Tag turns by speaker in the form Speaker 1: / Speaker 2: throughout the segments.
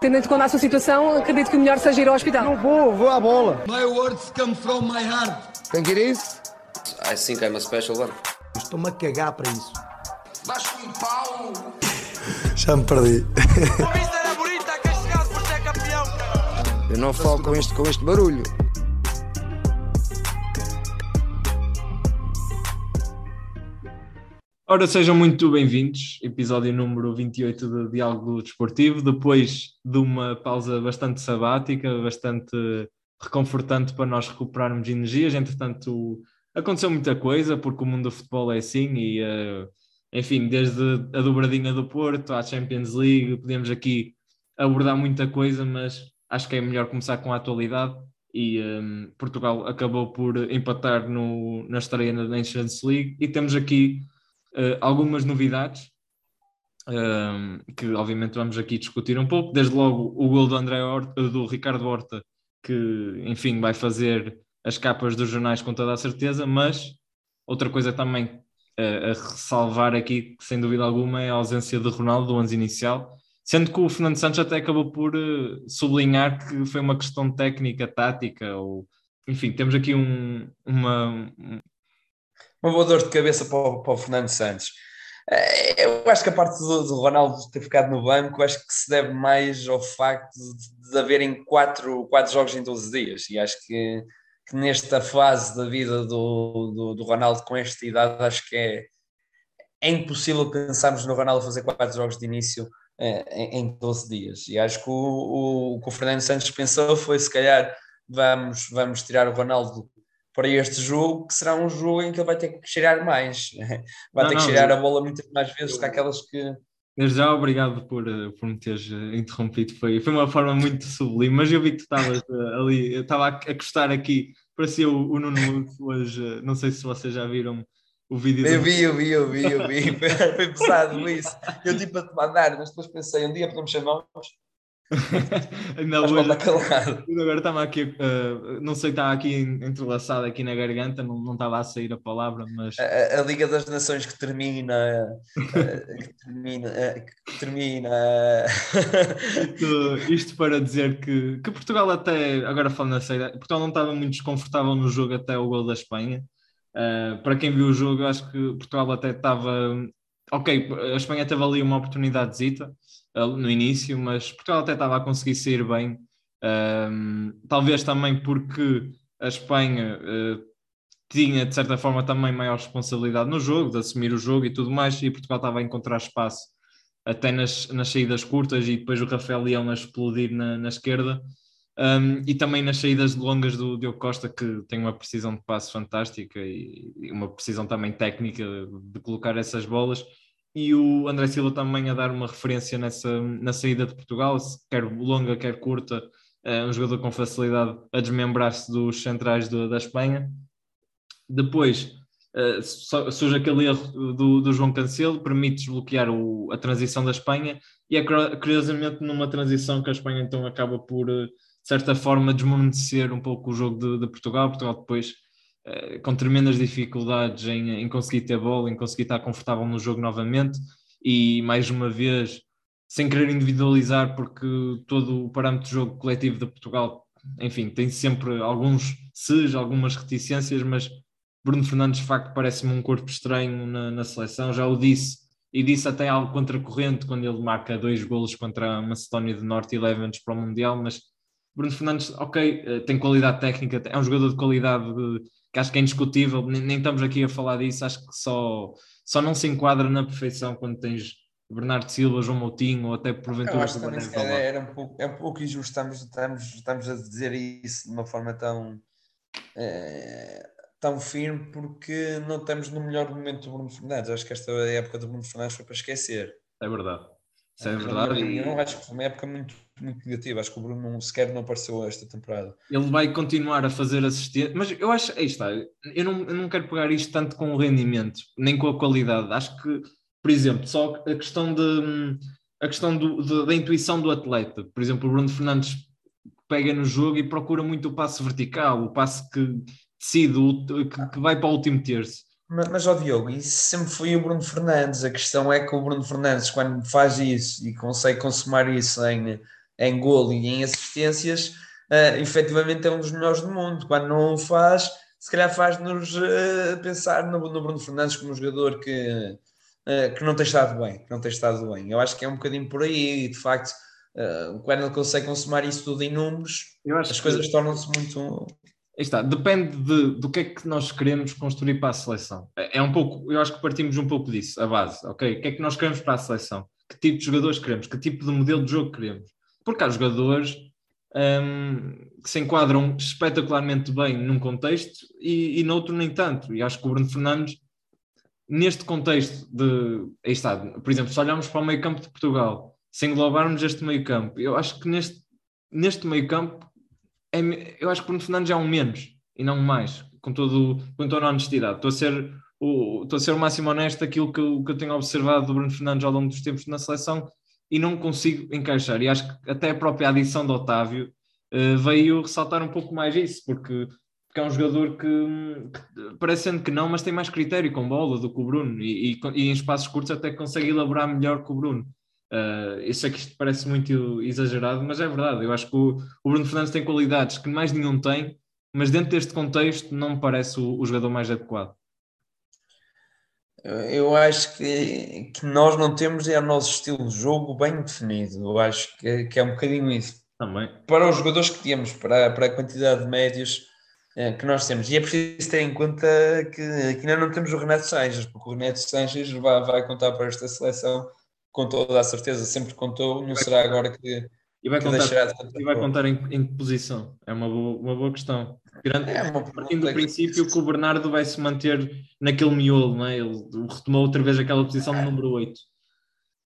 Speaker 1: Tendo em conta a sua situação, acredito que o melhor seja ir ao hospital.
Speaker 2: Não vou, vou à bola.
Speaker 3: My words come from my heart.
Speaker 2: Tem que ir isso?
Speaker 4: I think I'm a special one.
Speaker 2: Estou-me a cagar para isso.
Speaker 3: Vasco em pau.
Speaker 2: Já me perdi.
Speaker 5: A vista era bonita, castigado por ser campeão, cara.
Speaker 2: Eu não falo com este, com este barulho.
Speaker 6: Ora, sejam muito bem-vindos, episódio número 28 do Diálogo Desportivo, depois de uma pausa bastante sabática, bastante reconfortante para nós recuperarmos energias. Entretanto, aconteceu muita coisa, porque o mundo do futebol é assim, e uh, enfim, desde a dobradinha do Porto à Champions League, podemos aqui abordar muita coisa, mas acho que é melhor começar com a atualidade. E um, Portugal acabou por empatar no, na estreia na Nations League, e temos aqui uh, algumas novidades uh, que obviamente vamos aqui discutir um pouco. Desde logo o gol do André Horta, do Ricardo Horta, que enfim vai fazer as capas dos jornais com toda a certeza, mas outra coisa também uh, a ressalvar aqui, sem dúvida alguma, é a ausência de Ronaldo do 11 inicial, sendo que o Fernando Santos até acabou por sublinhar que foi uma questão técnica, tática, ou enfim, temos aqui um, uma,
Speaker 7: uma boa dor de cabeça para o, para o Fernando Santos. Eh, eu acho que a parte do, do, Ronaldo ter ficado no banco, acho que se deve mais ao facto de, de haverem quatro, quatro jogos em 12 dias. E acho que, que nesta fase da vida do, do, do, Ronaldo com esta idade, acho que é, é impossível pensarmos no Ronaldo fazer quatro jogos de início eh, em, em 12 dias. E acho que o, o, o que o Fernando Santos pensou foi se calhar vamos, vamos tirar o Ronaldo para este jogo, que será um jogo em que ele vai ter que cheirar mais, vai não, ter que cheirar a bola muitas mais vezes que aquelas que.
Speaker 6: Desde já, obrigado por, eh, por me teres eh, interrompido. Foi, foi uma forma muito sublime, mas eu vi que tu estavas eh, ali, eu estava a, a gostar aqui, parecia o, o Nuno hoje. Não sei se vocês já viram o vídeo.
Speaker 7: Eu vi, eu vi, eu vi, eu vi. foi pesado isso. Eu tipo a te mandar, mas depois pensei, um dia podemos chamar
Speaker 6: não, hoje, agora estava aqui, uh, não sei, está aqui entrelaçado aqui na garganta, não, não estava a sair a palavra, mas
Speaker 7: a, a Liga das Nações que termina, uh, que termina, uh, que termina.
Speaker 6: isto, isto, para dizer que, que Portugal até, agora falando a sério, Portugal não estava muito desconfortável no jogo até o gol da Espanha. para quem viu o jogo, acho que Portugal até estava ok, a Espanha teve ali uma oportunidade de zita, no início, mas Portugal até estava a conseguir sair bem. Um, talvez também porque a Espanha uh, tinha, de certa forma, também maior responsabilidade no jogo, de assumir o jogo e tudo mais, e Portugal estava a encontrar espaço até nas, nas saídas curtas e depois o Rafael Leão a explodir na, na esquerda. Um, e também nas saídas longas do Diogo Costa, que tem uma precisão de passe fantástica e, e uma precisão também técnica de colocar essas bolas e o André Silva também a dar uma referência nessa, na saída de Portugal, quer longa, quer curta, é um jogador com facilidade a desmembrar-se dos centrais do, da Espanha. Depois uh, surge aquele erro do, do João Cancelo, permite desbloquear o, a transição da Espanha, e é curiosamente numa transição que a Espanha então acaba por, eh, de certa forma, desmonecer um pouco o jogo de, de Portugal. Portugal depois com tremendas dificuldades em, em conseguir ter bola, em conseguir estar confortável no jogo novamente. E mais uma vez sem querer individualizar porque todo o parâmetro de jogo coletivo de Portugal, enfim, tem sempre alguns ses, algumas reticências, mas Bruno Fernandes de facto parece-me um corpo estranho na, na, seleção, já o disse e disse até algo contracorrente quando ele marca dois golos contra a Macedónia do Norte e leva-nos para o Mundial, mas Bruno Fernandes, ok, eh, tem qualidade técnica, é um jogador de qualidade de, que acho que é indiscutível, nem, nem, estamos aqui a falar disso, acho que só, só não se enquadra na perfeição quando tens Bernardo Silva, João Moutinho ou até porventura. Eu
Speaker 7: também era, era, um pouco, é um pouco injusto, estamos, estamos, estamos a dizer isso de uma forma tão, é, tão firme porque não estamos no melhor momento do Bruno Fernandes. Acho que esta época do Bruno Fernandes foi para esquecer.
Speaker 6: É verdade. Isso é verdade.
Speaker 7: Eu não acho que foi uma época muito, muito negativa. Acho que o Bruno não, sequer não apareceu esta temporada.
Speaker 6: Ele vai continuar a fazer assistência, mas eu acho, aí está, eu não, eu não quero pegar isto tanto com o rendimento, nem com a qualidade. Acho que, por exemplo, só a questão, de, a questão do, de, da intuição do atleta. Por exemplo, o Bruno Fernandes pega no jogo e procura muito o passe vertical, o passe que decide, que, que vai para o último terço
Speaker 7: mas, ó Diogo, isso sempre foi o Bruno Fernandes. A questão é que o Bruno Fernandes, quando faz isso e consegue consumar isso em, em golo e em assistências, uh, efetivamente é um dos melhores do mundo. Quando não o faz, se calhar faz-nos uh, pensar no, no, Bruno Fernandes como um jogador que, uh, que não tem estado bem, que não tem estado bem. Eu acho que é um bocadinho por aí, e de facto, uh, quando ele consegue consumar isso tudo em números, as coisas tornam-se muito.
Speaker 6: Está, depende de, do que é que nós queremos construir para a seleção. É, é um pouco, eu acho que partimos um pouco disso, a base, ok? O que é que nós queremos para a seleção? Que tipo de jogadores queremos? Que tipo de modelo de jogo queremos? Porque há jogadores um, que se enquadram espetacularmente bem num contexto e, e noutro nem tanto. E acho que o Bruno Fernandes, neste contexto de. Aí está, por exemplo, se olharmos para o meio campo de Portugal, se englobarmos este meio campo, eu acho que neste, neste meio campo é, eu acho que Bruno Fernandes é um menos e não um mais, com, todo, com toda a honestidade. Estou a ser o, estou a ser o máximo honesto daquilo que eu, que eu tenho observado do Bruno Fernandes ao longo dos tempos na seleção e não consigo encaixar. E acho que até a própria adição de Otávio uh, veio ressaltar um pouco mais isso, porque, porque é um jogador que, que, parecendo que não, mas tem mais critério com bola do que o Bruno e, e, e em espaços curtos até consegue elaborar melhor que o Bruno. Uh, eu sei que isto parece muito exagerado, mas é verdade. Eu acho que o, o, Bruno Fernandes tem qualidades que mais nenhum tem, mas dentro deste contexto não me parece o, o jogador mais adequado.
Speaker 7: Eu acho que, que nós não temos é o nosso estilo de jogo bem definido. Eu acho que, que é um bocadinho isso.
Speaker 6: Também.
Speaker 7: Para os jogadores que temos, para, para a quantidade de médios é, que nós temos. E é preciso ter em conta que, que ainda não temos o Renato Sanches, porque o Renato Sanches vai, vai contar para esta seleção com toda a certeza, sempre contou, não será agora que,
Speaker 6: e vai contar, de e vai contar em, em que posição? É uma boa, uma boa questão. Grande, é uma, partindo do princípio que o Bernardo vai se manter naquele miolo, não é? Ele retomou outra vez aquela posição de número 8.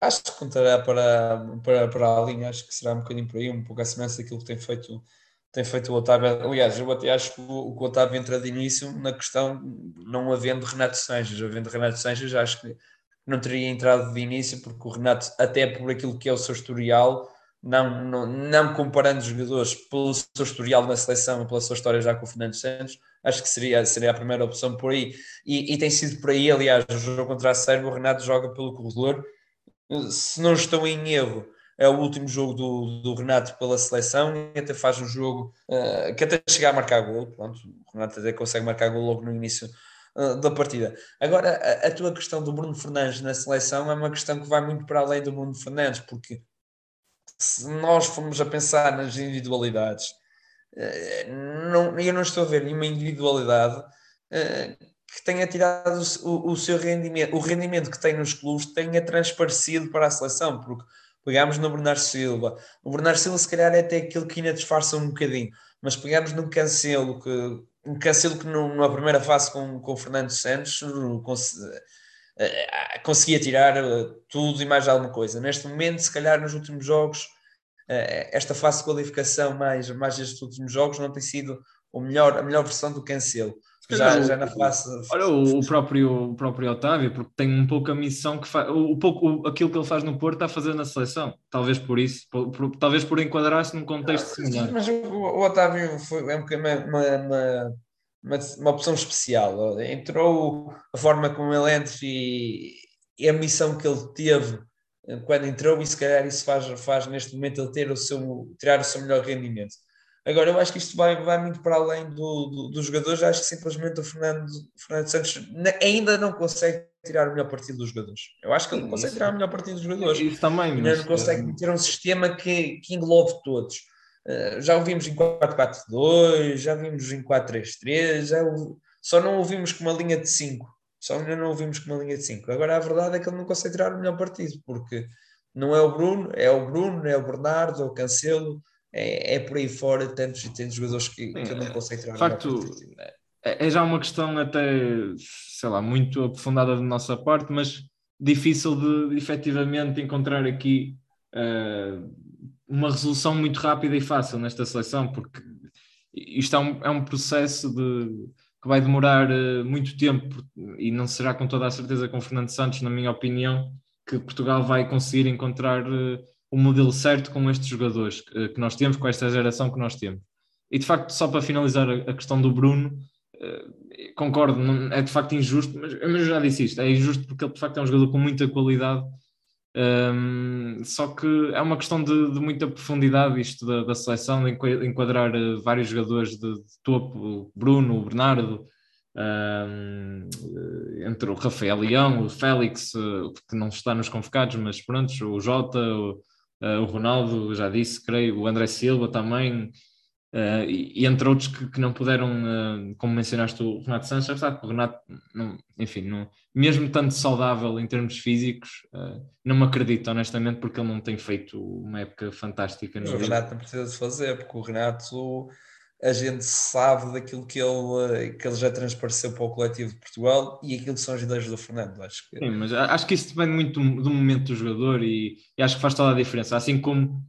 Speaker 7: Acho que contará para, para, para a linha, acho que será um bocadinho por aí, um pouco a semelhança daquilo que tem feito, tem feito o Otávio. Aliás, eu até acho que o, o Otávio entra de início na questão, não havendo Renato Sanches, havendo Renato Sanches, acho que não teria entrado de início, porque o Renato, até por aquilo que é o seu historial, não, não, não comparando os jogadores pelo seu historial na seleção e pela sua história já com o Fernando Santos, acho que seria, seria a primeira opção por aí. E, e tem sido por aí, aliás, o jogo contra a Sérvia, o Renato joga pelo corredor. Se não estou em erro, é o último jogo do, do Renato pela seleção e até faz um jogo uh, que até chegar a marcar gol. Pronto, o Renato até consegue marcar gol logo no início uh, da partida. Agora, a, a, tua questão do Bruno Fernandes na seleção é uma questão que vai muito para além do Bruno Fernandes, porque se nós formos a pensar nas individualidades, eh, não, eu não estou a ver nenhuma individualidade eh, que tenha tirado o, o, seu rendimento, o rendimento que tem nos clubes tenha transparecido para a seleção, porque pegámos no Bernardo Silva, o Bernardo Silva se calhar é até aquilo que ainda disfarça um bocadinho, mas pegámos num Cancelo que um Cancelo que numa primeira fase com, com o Fernando Santos uh, conseguia tirar uh, tudo e mais alguma coisa. Neste momento, se calhar nos últimos jogos, esta fase de qualificação mais, mais estes últimos jogos não tem sido o melhor, a melhor versão do Cancelo. Já, já na fase.
Speaker 6: Olha, o, o, próprio, o próprio Otávio, porque tem um pouco a missão que faz, o, pouco, o, aquilo que ele faz no Porto está a fazer na seleção. Talvez por isso, por, por, talvez por enquadrar-se num contexto ah, similar.
Speaker 7: Mas o, o Otávio foi, é uma, uma, uma uma, uma opção especial. Entrou a forma como ele entra e, e, a missão que ele teve eh, quando entrou, e se calhar isso faz, faz neste momento ele ter o seu, tirar o seu melhor rendimento. Agora, eu acho que isto vai, vai muito para além do, do, dos jogadores. Acho que simplesmente o Fernando, Fernando Santos ainda não consegue tirar o melhor partido dos jogadores. Eu acho que ele consegue tirar o melhor partido dos jogadores.
Speaker 6: Isso também.
Speaker 7: Ainda não consegue meter um sistema que, que englobe todos. Eh, já ouvimos em 4-4-2, já vimos em 4-3-3, já só não ouvimos com uma linha de 5. Só ainda não ouvimos com uma linha de 5. Agora a verdade é que ele não consegue tirar o melhor partido, porque não é o Bruno, é o Bruno, é o Bernardo, é o Cancelo, é, é por aí fora tantos e tantos jogadores que, que ele não consegue tirar
Speaker 6: de facto, o melhor partido. É, é já uma questão até, sei lá, muito aprofundada da nossa parte, mas difícil de efetivamente encontrar aqui uh, uma resolução muito rápida e fácil nesta seleção, porque isto é um, é um processo de, que vai demorar uh, muito tempo e não será com toda a certeza com Fernando Santos, na minha opinião, que Portugal vai conseguir encontrar uh, o modelo certo com estes jogadores que, que, nós temos, com esta geração que nós temos. E de facto, só para finalizar a, questão do Bruno, concordo, não, é de facto injusto, mas, mas eu já disse isto, é injusto porque ele de facto é um jogador com muita qualidade Um, só que é uma questão de, de muita profundidade isto da, da, seleção, de enquadrar uh, vários jogadores de, de topo, Bruno, Bernardo, um, entre o Rafael Leão, o Félix, que não está nos convocados, mas pronto, o Jota, o, uh, o Ronaldo, já disse, creio, o André Silva também, Uh, e, e, entre outros que, que não puderam, uh, como mencionaste o Renato Sanches, apesar que o Renato, não, enfim, não, mesmo tanto saudável em termos físicos, não me acredito honestamente porque ele não tem feito uma época fantástica.
Speaker 7: No o Renato não precisa de fazer, porque o Renato, a gente sabe daquilo que ele, que ele já transpareceu para o coletivo de Portugal e aquilo que são as ideias do Fernando. Acho que...
Speaker 6: Sim, mas acho que isso depende muito do, momento do jogador e, e, acho que faz toda a diferença, assim como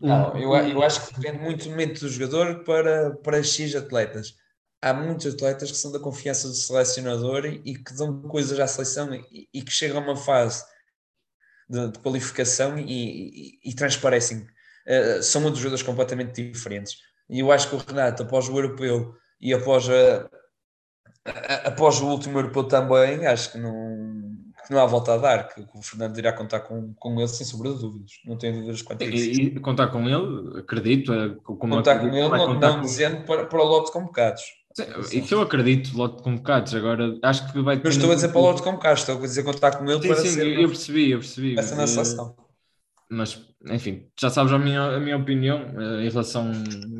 Speaker 7: não, eu, eu acho que depende muito do momento do jogador para, para X atletas. Há muitos atletas que são da confiança do selecionador e, e que dão coisas à seleção e, e que chegam a uma fase de, de qualificação e, e transparecem. Uh, são outros jogadores completamente diferentes. E eu acho que o Renato, após o europeu e após, a, a, após o último europeu também, acho que não, que não há volta a dar, que, o Fernando irá contar com, com ele sem sombra de dúvidas, não tenho dúvidas quanto a isso.
Speaker 6: E, e contar com ele, acredito. É,
Speaker 7: como contar com ele, não, não com... dizendo para, para o lote de convocados.
Speaker 6: Isso eu acredito, lote de convocados. Agora acho que vai.
Speaker 7: Não estou a dizer para o lote de convocados, estou a dizer contar com ele
Speaker 6: sim,
Speaker 7: para
Speaker 6: sim,
Speaker 7: ser.
Speaker 6: Eu percebi, eu percebi.
Speaker 7: Essa na seleção
Speaker 6: mas enfim, já sabes a minha, a minha opinião uh, em relação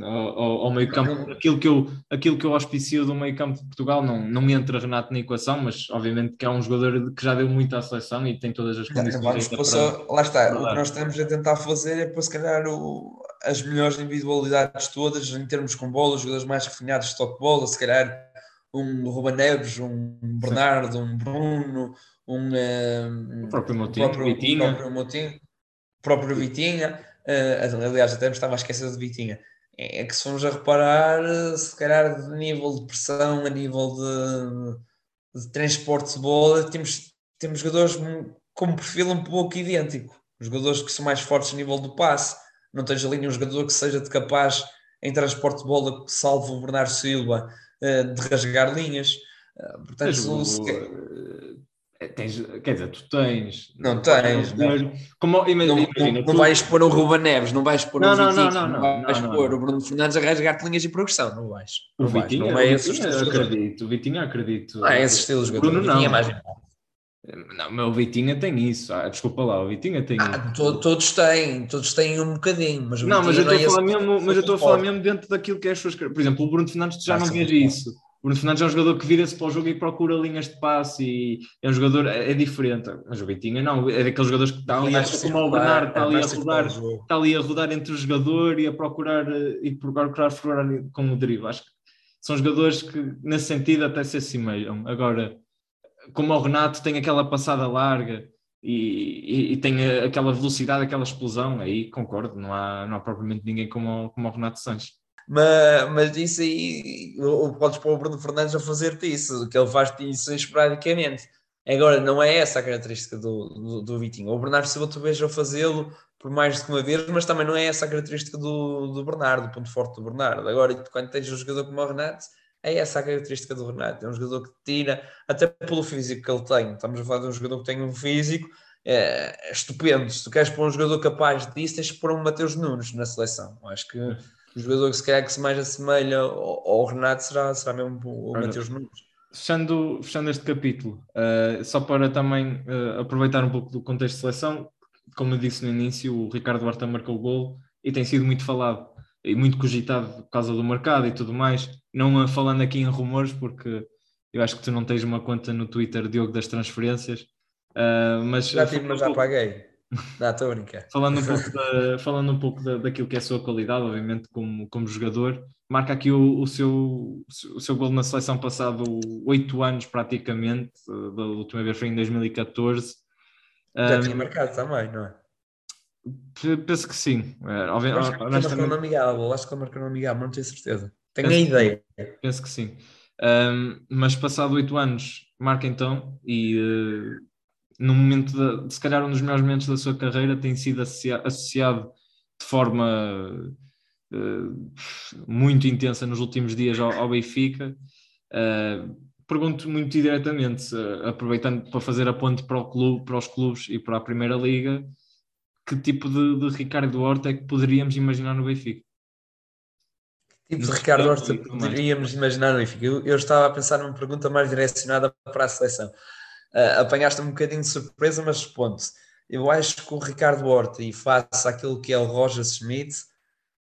Speaker 6: ao, ao, meio campo. Aquilo que, eu, aquilo que eu auspicio do meio campo de Portugal não, não entra Renato na equação, mas obviamente que é um jogador que já deu muito à seleção e tem todas as condições.
Speaker 7: Vamos, para, lá está, para o que nós estamos a tentar fazer é para se calhar o, as melhores individualidades todas em termos com bola, os jogadores mais refinados de toque bola, se calhar um Ruben Neves, um Bernardo, um Bruno, um, eh,
Speaker 6: um o próprio Motinho, o próprio,
Speaker 7: o próprio Motinho próprio Vitinha, uh, aliás, até me estava a esquecer de Vitinha, é que se formos a reparar, se calhar de nível de pressão, a nível de, de transporte de bola, temos, temos jogadores com um perfil um pouco idêntico. Jogadores que são mais fortes a nível do passe. Não tens ali nenhum jogador que seja de capaz em transporte de bola, salvo o Bernardo Silva, uh, de rasgar linhas. Portanto,
Speaker 6: é, tens, quer dizer, tu tens.
Speaker 7: Não tens.
Speaker 6: Não. Como, imagina,
Speaker 7: não,
Speaker 6: imagina,
Speaker 7: não, tu... vais pôr o Ruba Neves, não vais pôr
Speaker 6: não,
Speaker 7: o
Speaker 6: não,
Speaker 7: Vitinho,
Speaker 6: não, não, não,
Speaker 7: vais
Speaker 6: não,
Speaker 7: pôr
Speaker 6: não.
Speaker 7: o Bruno Fernandes a rasgar linhas de progressão, não vais.
Speaker 6: O
Speaker 7: não
Speaker 6: Vitinho,
Speaker 7: não
Speaker 6: é,
Speaker 7: é
Speaker 6: esse Vitinho acredito, o Vitinho acredito.
Speaker 7: Não é esse estilo de jogador.
Speaker 6: Bruno não.
Speaker 7: É mais
Speaker 6: não, mas o Vitinha tem isso. Ah, desculpa lá, o Vitinha tem
Speaker 7: ah, to, todos têm, todos têm um bocadinho, mas
Speaker 6: Não, mas eu estou
Speaker 7: é
Speaker 6: a falar mesmo, mas eu estou a falar mesmo dentro daquilo que é as suas. Por exemplo, o Bruno Fernandes já ah, não vês isso. O Bruno Fernandes é um jogador que vira-se para o jogo e procura linhas de passe e é um jogador, é, é diferente. Mas o Vitinha não, é daqueles jogadores que está ali, a, como o Bernardo, está ali a rodar, está ali a rodar entre o jogador e a procurar e procurar furar com o drible. Acho que são jogadores que, nesse sentido, até se assemelham. Agora, como o Renato tem aquela passada larga e, e, e, tem aquela velocidade, aquela explosão, aí concordo, não há, não há propriamente ninguém como, como o Renato Sanches.
Speaker 7: Mas, mas isso aí, podes pôr o Bruno Fernandes a fazer-te isso, que ele faz-te isso esporadicamente. Agora, não é essa a característica do, do, do Vitinho. O Bernardo Silva tu vejo fazê-lo por mais de uma vez, mas também não é essa a característica do, do Bernardo, o ponto forte do Bernardo. Agora, quando tens um jogador como o Renato, é essa a característica do Renato. É um jogador que tira, até pelo físico que ele tem. Estamos a falar de um jogador que tem um físico é, estupendo. Se tu queres pôr um jogador capaz disso, tens que pôr um Mateus Nunes na seleção. Acho que o jogador que se calhar que se mais assemelha ao, ao Renato será, será mesmo o, o Mateus Nunes.
Speaker 6: Fechando, fechando este capítulo, uh, só para também uh, aproveitar um pouco do contexto de seleção, como eu disse no início, o Ricardo Horta marcou o gol e tem sido muito falado e muito cogitado por causa do mercado e tudo mais. Não falando aqui em rumores, porque eu acho que tu não tens uma conta no Twitter, Diogo, das transferências. Uh, mas
Speaker 7: já tive, mas já paguei. Não, estou a brincar.
Speaker 6: falando um pouco, da, falando um pouco da, daquilo que é a sua qualidade, obviamente, como, como jogador, marca aqui o, o, seu, o seu gol na seleção passado oito anos praticamente, da última vez foi em 2014.
Speaker 7: Já um, tinha marcado também, não é?
Speaker 6: Penso que sim. É,
Speaker 7: acho que marcou no amigável, acho que ele marcou no amigável, não tenho certeza. Tenho penso a ideia.
Speaker 6: Penso que sim. Um, mas passado oito anos, marca então, e uh, no momento, de, se calhar um dos melhores momentos da sua carreira, tem sido associa associado de forma uh, muito intensa nos últimos dias ao, ao Benfica. Uh, pergunto muito diretamente, uh, aproveitando para fazer a ponte para, o clube, para os clubes e para a Primeira Liga, que tipo de, de Ricardo Horta é que poderíamos imaginar no Benfica?
Speaker 7: Tipo de Ricardo Horta poderíamos imaginar no Benfica? Eu, eu, estava a pensar numa pergunta mais direcionada para a seleção. Uh, Apanhaste um bocadinho de surpresa, mas responde Eu acho que o Ricardo Horta, e face aquilo que é o Roger Smith,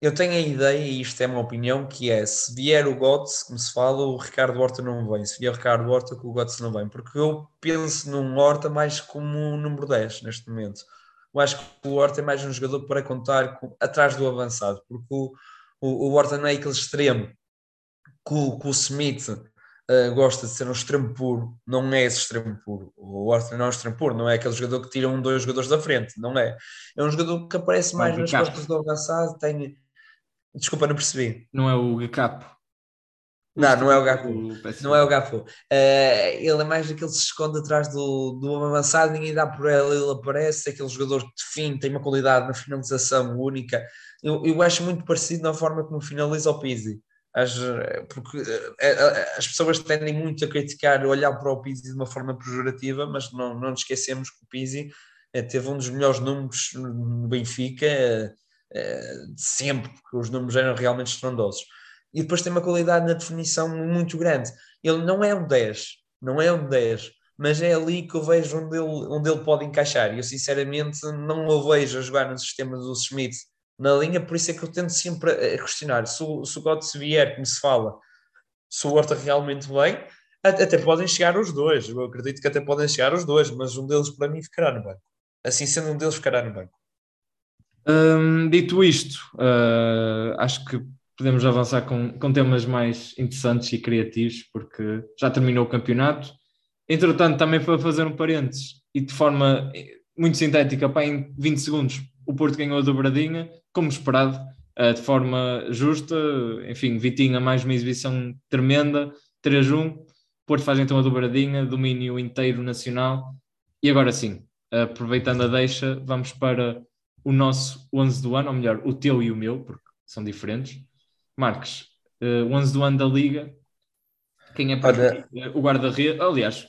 Speaker 7: eu tenho a ideia, e isto é uma opinião, que é se vier o Götze, como se fala, o Ricardo Horta não vem. Se vier o Ricardo Horta, o Götze não vem. Porque eu penso num Horta mais como um número 10 neste momento. Eu acho que o Horta é mais um jogador para contar com, atrás do avançado, porque o, o, o Horta não é aquele extremo que o, que o Smith uh, gosta de ser um extremo puro, não é esse extremo puro. O Horta não é um extremo puro, não é aquele jogador que tira um, dois jogadores da frente, não é. É um jogador que aparece mais nas costas do avançado, tem Desculpa, não percebi.
Speaker 6: Não é o Gacapo?
Speaker 7: Não, não é o Gapo. Não é o Gapo. Uh, ele é mais daquele que se esconde atrás do, do avançado, ninguém dá por ele, ele aparece, aquele jogador que define, tem uma qualidade na finalização única. Eu, eu acho muito parecido na forma como finaliza o Pizzi. As, porque uh, as pessoas tendem muito a criticar, olhar para o Pizzi de uma forma pejorativa, mas não, não nos esquecemos que o Pizzi teve um dos melhores números no Benfica eh, sempre, porque os números eram realmente estrondosos. E depois tem uma qualidade na definição muito grande. Ele não é um 10, não é um 10, mas é ali que eu vejo onde ele, onde ele pode encaixar. E eu, sinceramente, não o vejo a jogar no sistema do Schmidt na linha, por isso é que eu tento sempre a questionar. Se o, se o Götze vier, como se fala, se o Horta realmente vem, até podem chegar os dois. Eu acredito que até podem chegar os dois, mas um deles, para mim, ficará no banco. Assim sendo, um deles ficará no banco.
Speaker 6: Hum, dito isto, uh, acho que podemos avançar com, com temas mais interessantes e criativos, porque já terminou o campeonato. Entretanto, também para fazer um parênteses e de forma muito sintética, pá, em 20 segundos, o Porto ganhou a dobradinha, como esperado, uh, de forma justa. Enfim, Vitinha, mais uma exibição tremenda, 3-1. Porto faz então a dobradinha, domínio inteiro nacional. E agora sim, aproveitando a deixa, vamos para o nosso 11 do ano, ou melhor, o teu e o meu, porque são diferentes. Marcos, uh, o 11 do ano da Liga, quem é para o guarda-redes? Aliás,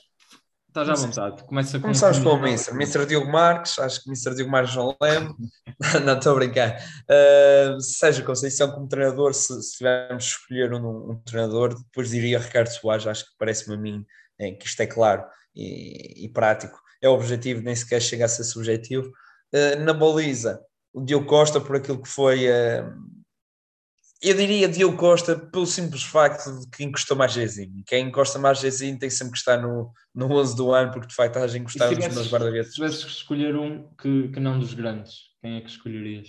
Speaker 6: estás à vontade, começa com...
Speaker 7: Começamos pelo Mister, Mister Diogo Marques, acho que Mister Diogo Marques não lembro, não estou a brincar. Uh, seja Conceição como treinador, se, se tivermos de escolher um, um, treinador, depois diria Ricardo Soares, acho que parece-me a mim é, que isto é claro e, e prático. É o objetivo, nem sequer chega a ser subjetivo. Eh, na baliza, o Diogo Costa por aquilo que foi. Uh, eu diria Diogo Costa pelo simples facto de que encostou mais Jezinho. Quem encosta mais Jezinho tem sempre que estar no, no 11 do ano, porque de facto estás a encostar nos meus guarda-redes.
Speaker 6: Se tivesses que escolher um que, que não dos grandes, quem é que escolherias?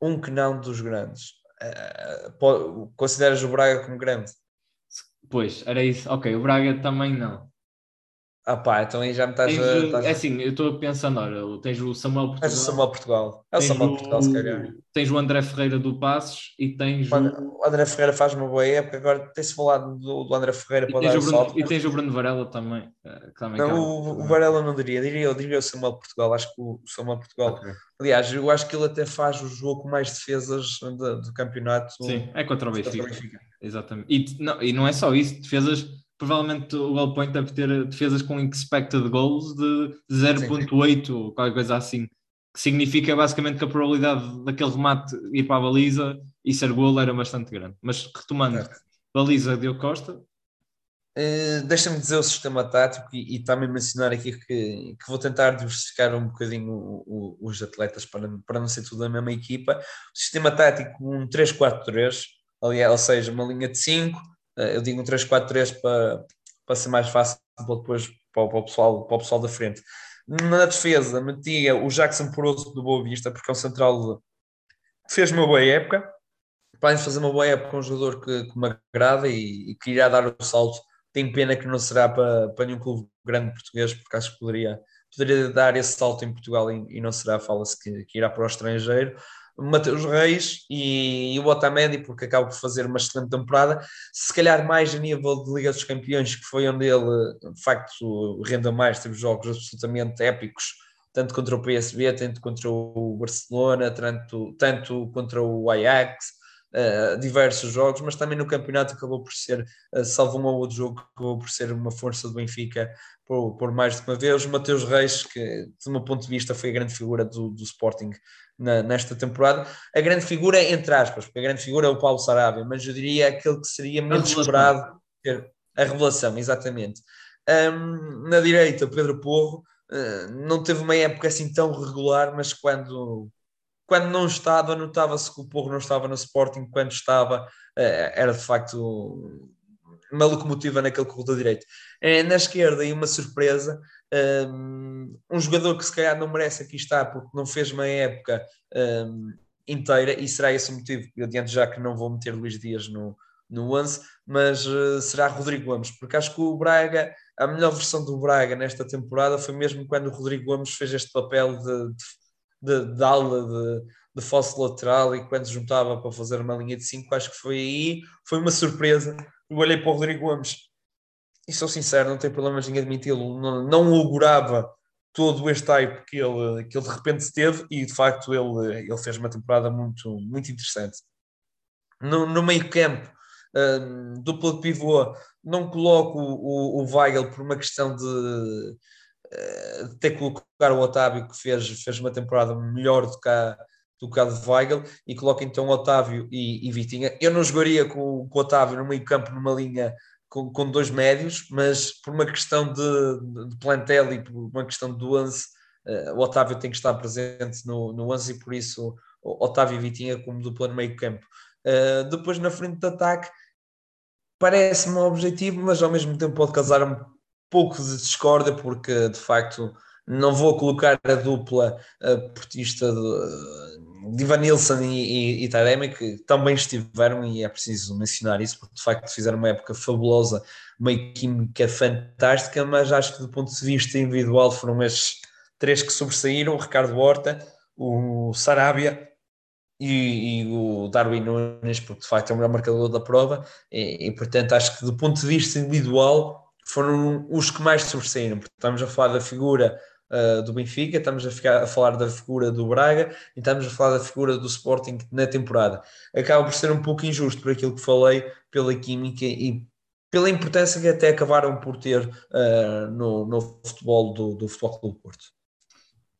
Speaker 7: Um que não dos grandes. Uh, consideras o Braga como grande?
Speaker 6: Pois, era isso. Ok, o Braga também não.
Speaker 7: Ah pá, então aí já me estás,
Speaker 6: tens,
Speaker 7: a, estás
Speaker 6: É assim, eu estou pensando, olha, tens o Samuel Portugal.
Speaker 7: Tens o Samuel Portugal. É o Samuel Portugal, se calhar.
Speaker 6: Tens o André Ferreira do Passos e tens
Speaker 7: o... o André Ferreira faz uma boa época, agora tem-se falado do, do, André Ferreira para dar
Speaker 6: o
Speaker 7: Bruno,
Speaker 6: salto. E tens o Bruno Varela também. Eh, também
Speaker 7: não, o, o, Varela não diria, diria eu diria o Samuel Portugal, acho que o Samuel Portugal. Okay. Aliás, eu acho que ele até faz o jogo com mais defesas do, do campeonato.
Speaker 6: Sim, é. Contra o Benfica. Exatamente. E não, e não é só isso, defesas provavelmente o Well Point deve ter defesas com expected goals de 0.8 ou qualquer coisa assim, que significa basicamente que a probabilidade daquele remate ir para a baliza e ser gol era bastante grande. Mas retomando, é. baliza Diogo Costa.
Speaker 7: Uh, Deixa-me dizer o sistema tático e, e, também mencionar aqui que, que vou tentar diversificar um bocadinho o, o, os atletas para, para não ser tudo a mesma equipa. O sistema tático um 3-4-3, aliás, ou seja, uma linha de 5, eh, eu digo um 3-4-3 para, para ser mais fácil depois para, para, o pessoal, para o pessoal da frente. Na defesa, metia o Jackson Poroso do Boa Vista, porque é um central que fez uma boa época. Para fazer uma boa época, um jogador que, que me agrada e, e que irá dar o salto. Tem pena que não será para, para nenhum clube grande português, porque acho que poderia, poderia dar esse salto em Portugal e, e não será. Fala-se que, que irá para o estrangeiro. Mateus Reis e, e o Otamendi, porque acaba por fazer uma excelente temporada, se calhar mais a nível de Liga dos Campeões, que foi onde ele, de facto, renda mais, teve jogos absolutamente épicos, tanto contra o PSB, tanto contra o Barcelona, tanto, tanto contra o Ajax, uh, diversos jogos, mas também no campeonato acabou por ser, uh, salvo um ou outro jogo, acabou por ser uma força do Benfica por, por mais de uma vez. O Mateus Reis, que de meu ponto de vista foi a grande figura do, do Sporting na, nesta temporada, a grande figura, entre aspas, porque a grande figura é o Paulo Sarabia, mas eu diria aquele que seria menos esperado ter a revelação, exatamente. Um, na direita, Pedro Porro, uh, não teve uma época assim tão regular, mas quando quando não estava, notava-se que o Porro não estava no Sporting, quando estava, eh, era de facto uma locomotiva naquele corredor direito. Eh, na esquerda, e uma surpresa, eh, um jogador que se calhar não merece aqui estar porque não fez uma época inteira, e será esse o motivo, eu adianto já que não vou meter Luís Dias no, no 11, mas será Rodrigo Gomes, porque acho que o Braga, a melhor versão do Braga nesta temporada foi mesmo quando o Rodrigo Gomes fez este papel de, de de, de aula de, de lateral e quando juntava para fazer uma linha de 5, acho que foi aí, foi uma surpresa. Eu olhei para o Rodrigo Gomes e sou sincero, não tenho problemas em admiti-lo, não, não augurava todo este hype que ele, que ele de repente teve e de facto ele, ele fez uma temporada muito, muito interessante. No, no meio campo, um, dupla de pivô, não coloco o, o, o Weigl por uma questão de ter que colocar o Otávio, que fez, fez uma temporada melhor do que a, do que a de Weigl, e coloca então Otávio e, e Vitinha. Eu não jogaria com, com o Otávio no meio campo, numa linha com, com dois médios, mas por uma questão de, de plantel e por uma questão de 11, uh, o Otávio tem que estar presente no, no 11 e por isso Otávio e Vitinha como dupla no meio campo. Uh, depois na frente de ataque, parece-me um objetivo, mas ao mesmo tempo pode causar pouco de discórdia, porque de facto não vou colocar a dupla uh, portista de, de Ivan Nilsson e, e, e Taremi, que também estiveram, e é preciso mencionar isso, porque de facto fizeram uma época fabulosa, uma química fantástica, mas acho que do ponto de vista individual foram estes três que sobressaíram: o Ricardo Horta, o Sarabia e, e, o Darwin Nunes, porque de facto é o melhor marcador da prova, e, e portanto acho que do ponto de vista individual foram os que mais sobressaíram, porque estamos a falar da figura uh, do Benfica, estamos a, ficar, a falar da figura do Braga e estamos a falar da figura do Sporting na temporada. Acaba por ser um pouco injusto por aquilo que falei, pela química e pela importância que até acabaram por ter uh, no, no futebol do, do Futebol Clube Porto.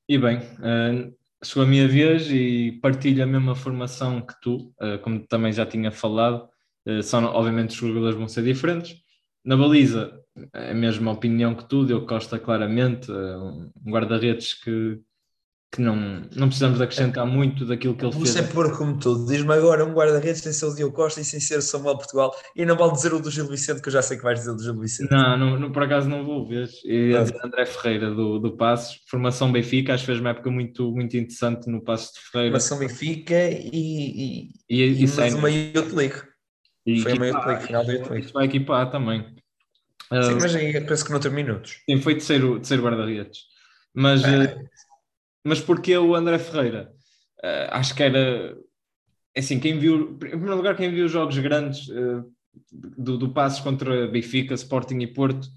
Speaker 6: E bem, uh, chegou a minha vez e partilho a mesma formação que tu, uh, como também já tinha falado, uh, são, obviamente os jogadores vão ser diferentes. Na baliza, a mesma opinião que tu, Diogo Costa, claramente, eh, um guarda-redes que, que não, não precisamos acrescentar muito daquilo que ele
Speaker 7: Vou
Speaker 6: fez.
Speaker 7: Vou ser pôr como tudo. Diz-me agora um guarda-redes sem ser o Diogo Costa e sem ser o Samuel Portugal. E não vale dizer o do Gil Vicente, que eu já sei que vais dizer o do Gil Vicente.
Speaker 6: Não, não, não por acaso não vou, vês? E André Ferreira do, do Passos, formação Benfica, acho que fez uma época muito, muito interessante no Passos de Ferreira.
Speaker 7: Formação Benfica e, e,
Speaker 6: e, e, e
Speaker 7: mas uma Youth League. Foi uma Youth League, final da Youth League.
Speaker 6: Vai equipar também.
Speaker 7: Sim, mas aí penso que não tem minutos.
Speaker 6: Sim, foi terceiro, terceiro guarda-redes. Mas, é. mas porque o André Ferreira? Acho que era assim, quem viu, em primeiro lugar, quem viu jogos grandes do, do Passos contra Benfica, Sporting e Porto,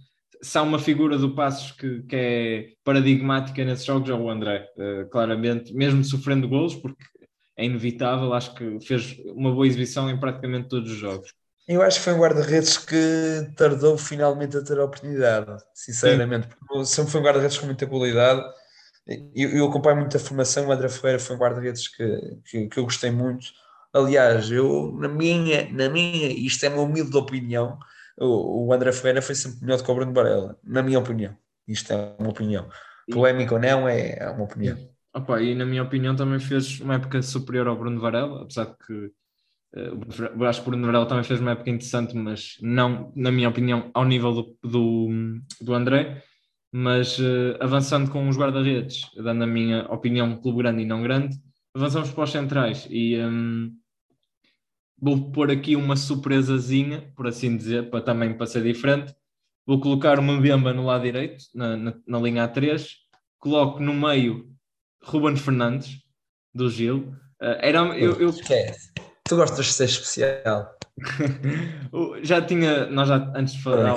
Speaker 6: se há uma figura do Passos que, que é paradigmática nesses jogos é o André, claramente, mesmo sofrendo golos, porque é inevitável, acho que fez uma boa exibição em praticamente todos os jogos.
Speaker 7: Eu acho que foi um guarda-redes que tardou finalmente a ter a oportunidade, sinceramente, Sim. porque sempre foi um guarda-redes com muita qualidade. Eu, eu acompanho muito a formação, o André Ferreira foi um guarda-redes que, que, que, eu gostei muito. Aliás, eu, na minha, na minha, isto é uma humilde opinião, o, o André Ferreira foi sempre melhor do que o Bruno Varela, na minha opinião. Isto é uma opinião. Polémica ou não, é, é uma opinião.
Speaker 6: Opa, e na minha opinião também fez uma época superior ao Bruno Varela, apesar de que Uh, acho que o Bruno Varela também fez uma época interessante, mas não, na minha opinião, ao nível do, do, do André. Mas uh, avançando com os guarda-redes, dando a minha opinião, clube grande e não grande, avançamos para os centrais e um, vou pôr aqui uma surpresazinha, por assim dizer, para também para ser diferente. Vou colocar o Mbemba no lado direito, na, na, na linha A3, coloco no meio Ruben Fernandes, do Gil. Uh, era, eu, eu,
Speaker 7: Tu gostas de ser especial.
Speaker 6: já tinha, nós já antes, de falar,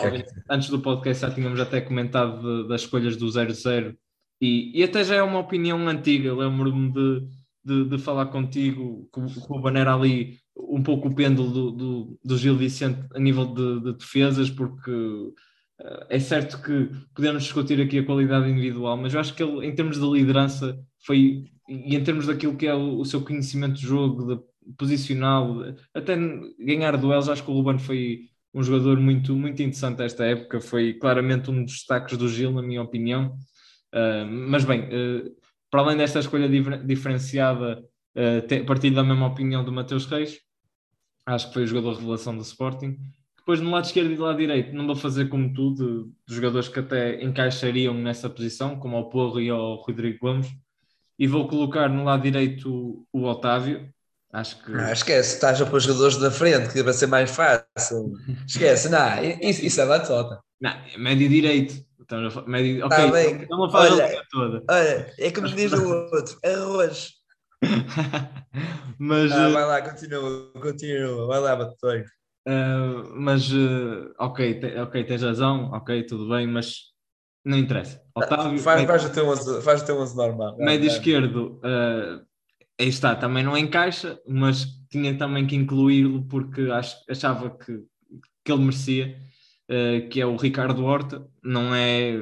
Speaker 6: antes do podcast já tínhamos até comentado das escolhas do 00 e, e até já é uma opinião antiga. Lembro-me de, de, de, falar contigo que o Ruben era ali um pouco o pêndulo do, do, do Gil Vicente a nível de, de defesas, porque uh, é certo que podemos discutir aqui a qualidade individual, mas eu acho que ele, em termos de liderança, foi e em termos daquilo que é o, o seu conhecimento de jogo, de posicional, até ganhar duelos, acho que o Ruben foi um jogador muito, muito interessante esta época, foi claramente um dos destaques do Gil, na minha opinião. Uh, mas bem, uh, para além desta escolha diferenciada, uh, partilho da mesma opinião do Mateus Reis, acho que foi o jogador revelação do Sporting. Depois, no lado esquerdo e do lado direito, não vou fazer como tu, de, de jogadores que até encaixariam nessa posição, como o Porro e o Rodrigo Gomes, e vou colocar no lado direito o Otávio, Acho que.
Speaker 7: Não, esquece, estás a pôr os jogadores da frente, que vai ser mais fácil. Esquece, não, isso, isso é batota.
Speaker 6: Não, é médio direito. Então, médio,
Speaker 7: ok,
Speaker 6: tá bem.
Speaker 7: não faz olha, toda. Olha, é como diz o outro, arroz.
Speaker 6: mas.
Speaker 7: Ah, vai lá, continua, continua, vai lá, Batoio.
Speaker 6: Uh, mas, uh, ok, te, ok, tens razão, ok, tudo bem, mas não interessa.
Speaker 7: Otávio, faz, médio, faz, o teu 11, faz o teu 11 normal.
Speaker 6: Médio esquerdo, uh, aí está, também não encaixa, mas tinha também que incluí-lo porque ach, achava que, que ele merecia, uh, que é o Ricardo Horta, não é,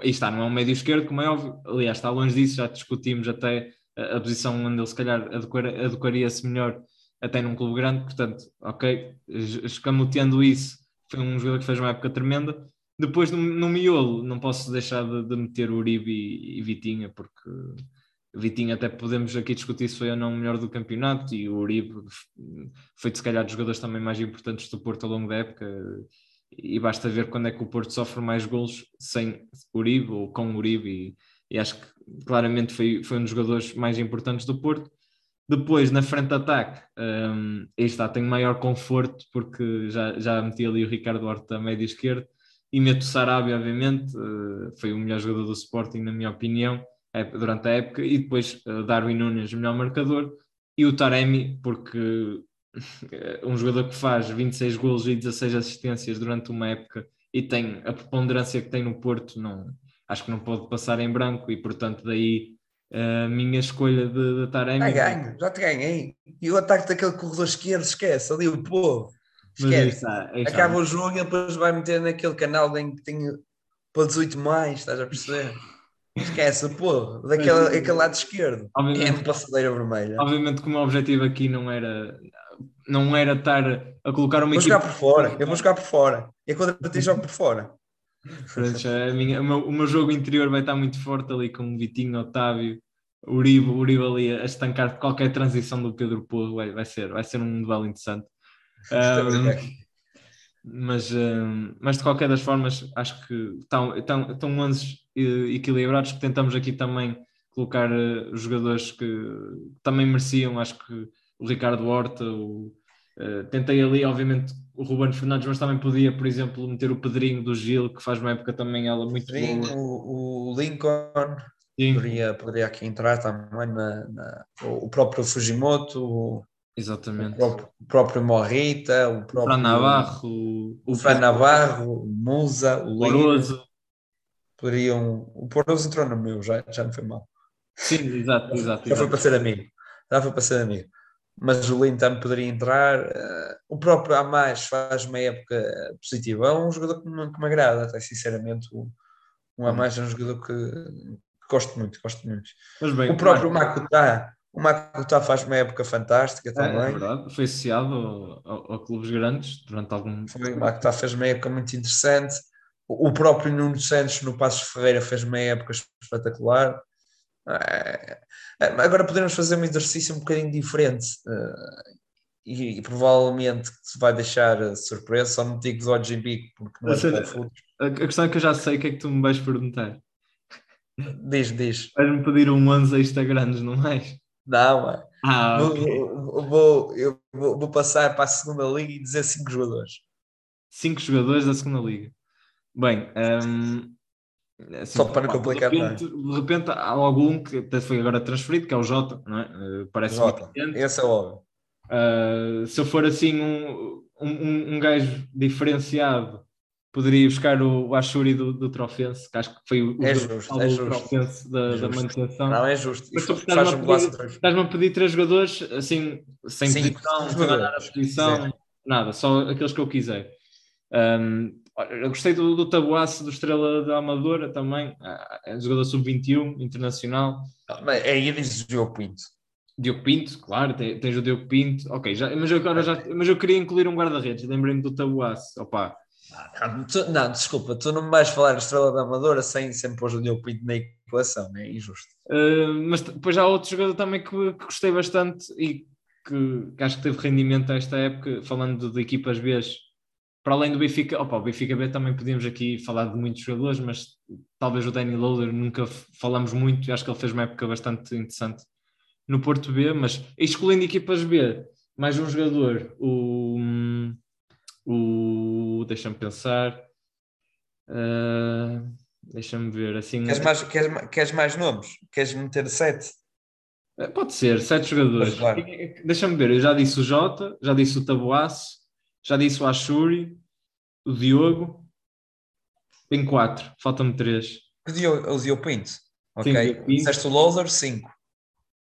Speaker 6: aí está, não é um médio esquerdo, como é óbvio, aliás, está longe disso, já discutimos até a, a posição onde ele se calhar adequaria-se melhor até num clube grande, portanto, ok, escamoteando isso, foi um jogador que fez uma época tremenda. Depois no, no miolo, não posso deixar de, de meter o Uribe e, e Vitinha, porque Vitinho até podemos aqui discutir se foi ou não o melhor do campeonato e o Uribe foi se calhar dos jogadores também mais importantes do Porto ao longo da época e basta ver quando é que o Porto sofre mais golos sem Uribe ou com Uribe e, e acho que claramente foi, foi um dos jogadores mais importantes do Porto. Depois, na frente de ataque, um, aí está, tenho maior conforto porque já, já meti ali o Ricardo Horta esquerda e meto Sarabia, obviamente, uh, foi o melhor jogador do Sporting, na minha opinião durante a época, e depois uh, Darwin Nunes, melhor marcador, e o Taremi, porque um jogador que faz 26 golos e 16 assistências durante uma época e tem a preponderância que tem no Porto, não, acho que não pode passar em branco, e portanto daí a minha escolha de, de Taremi.
Speaker 7: Já ganho, já te ganhei. E o ataque daquele corredor esquerdo, esquece, ali o povo. Esquece. Acaba o jogo e depois vai meter naquele canal em que tem para 18 mais, estás a perceber? Esquece, pô, daquele aquele lado esquerdo. Obviamente, é de passadeira vermelha.
Speaker 6: Obviamente que o meu objetivo aqui não era não era estar a colocar uma
Speaker 7: vou equipe... jogar por fora, eu vou jogar por fora. E quando eu jogo por fora.
Speaker 6: Pronto, a minha, o, meu, o, meu, jogo interior vai estar muito forte ali com o Vitinho, Otávio, Uribe, Uribe ali a estancar qualquer transição do Pedro Porro, vai, vai, ser, vai ser um duelo interessante. Um, mas, um, mas de qualquer das formas, acho que estão, estão, estão 11 equilibrados que tentamos aqui também colocar uh, jogadores que também mereciam, acho que o Ricardo Horta, o, uh, tentei ali, obviamente, o Ruben Fernandes, mas também podia, por exemplo, meter o Pedrinho do Gil, que faz uma época também ela muito
Speaker 7: Pedrinho, boa. O, o Lincoln poderia, poderia aqui entrar também, na, na, o próprio Fujimoto, o,
Speaker 6: Exatamente.
Speaker 7: O próprio, o próprio Morrita, o próprio.
Speaker 6: Fran Navarro, o,
Speaker 7: o Fran Navarro, o Musa, o
Speaker 6: Poroso.
Speaker 7: Poderiam. O Poroso entrou no meu, já, já não foi mal.
Speaker 6: Sim, exato, exato.
Speaker 7: Já foi para ser amigo. Já foi para ser amigo. Mas o Linton poderia entrar. Uh, o próprio Amais faz uma época positiva. É um jogador que me, que me agrada, até sinceramente. O, o Amais é um jogador que, que gosto muito, gosto muito.
Speaker 6: Bem,
Speaker 7: o próprio Makuta o Makuta faz uma época fantástica é, também. É,
Speaker 6: verdade, foi associado a, clubes grandes durante algum
Speaker 7: Foi, o Makuta fez uma época muito interessante. O, próprio Nuno Santos no Passos Ferreira fez uma época espetacular. É, é, agora podemos fazer um exercício um bocadinho diferente uh, e, e, provavelmente se vai deixar surpresa, só não digo do OGB porque não
Speaker 6: é a, a questão é que eu já sei o que é que tu me vais perguntar.
Speaker 7: Diz, diz.
Speaker 6: Vais-me pedir um 11 Instagrams, não és?
Speaker 7: Não, mano.
Speaker 6: Ah,
Speaker 7: okay. vou, vou, eu vou, vou, passar para a segunda liga e dizer cinco jogadores.
Speaker 6: Cinco jogadores da segunda liga. Bem, um,
Speaker 7: assim, só para não complicar
Speaker 6: de repente, de repente há algum que até foi agora transferido, que é o Jota, não é? Uh, parece
Speaker 7: Jota, esse é óbvio.
Speaker 6: Uh, se eu for assim um, um, um gajo diferenciado poderia buscar o, o Ashuri do, do Trofense, que acho que foi o,
Speaker 7: É justo, é justo.
Speaker 6: Trofense da,
Speaker 7: É
Speaker 6: da manutenção.
Speaker 7: Não, é justo.
Speaker 6: Mas tu
Speaker 7: faz
Speaker 6: estás-me a pedir- a três jogadores assim, sem
Speaker 7: Cinco.
Speaker 6: posição, sem a posição, nada, só aqueles que eu quiser. Um, olha, eu gostei do, do Tabuaço do Estrela da Amadora também, ah, é um jogador sub-21, internacional.
Speaker 7: Aí dizes o Diogo Pinto.
Speaker 6: Diogo Pinto, claro, tem- tens o Diogo Pinto, ok, já, mas, eu agora já, mas eu queria incluir um guarda-redes, lembrei-me do Tabuaço, opa,
Speaker 7: Não, tu- não, desculpa, tu não me vais falar Estrela da Amadora sem, sem pôr o Diogo Pinto na equação, é injusto.
Speaker 6: Uh, mas depois há outro jogador também que, que gostei bastante e que, que acho que teve rendimento a esta época, falando de equipas B, para além do Benfica, opa, o Benfica B também podíamos aqui falar de muitos jogadores, mas talvez o Danny Loader nunca falamos muito, e acho que ele fez uma época bastante interessante no Porto B, mas excluindo equipas B, mais um jogador, o, o deixa-me pensar, uh, deixa-me ver, assim...
Speaker 7: Queres mais, queres, queres mais nomes? Queres meter sete?
Speaker 6: Eh, Pode ser, sete jogadores.
Speaker 7: Claro.
Speaker 6: Deixa-me ver, eu já disse o Jota, já disse o Taboaço, já disse o Ashuri, o Diogo. Tem quatro, faltam-me três.
Speaker 7: O Diogo, o Diogo Pinto. Ok.
Speaker 6: Diogo Pinto.
Speaker 7: Disseste o Loader, cinco.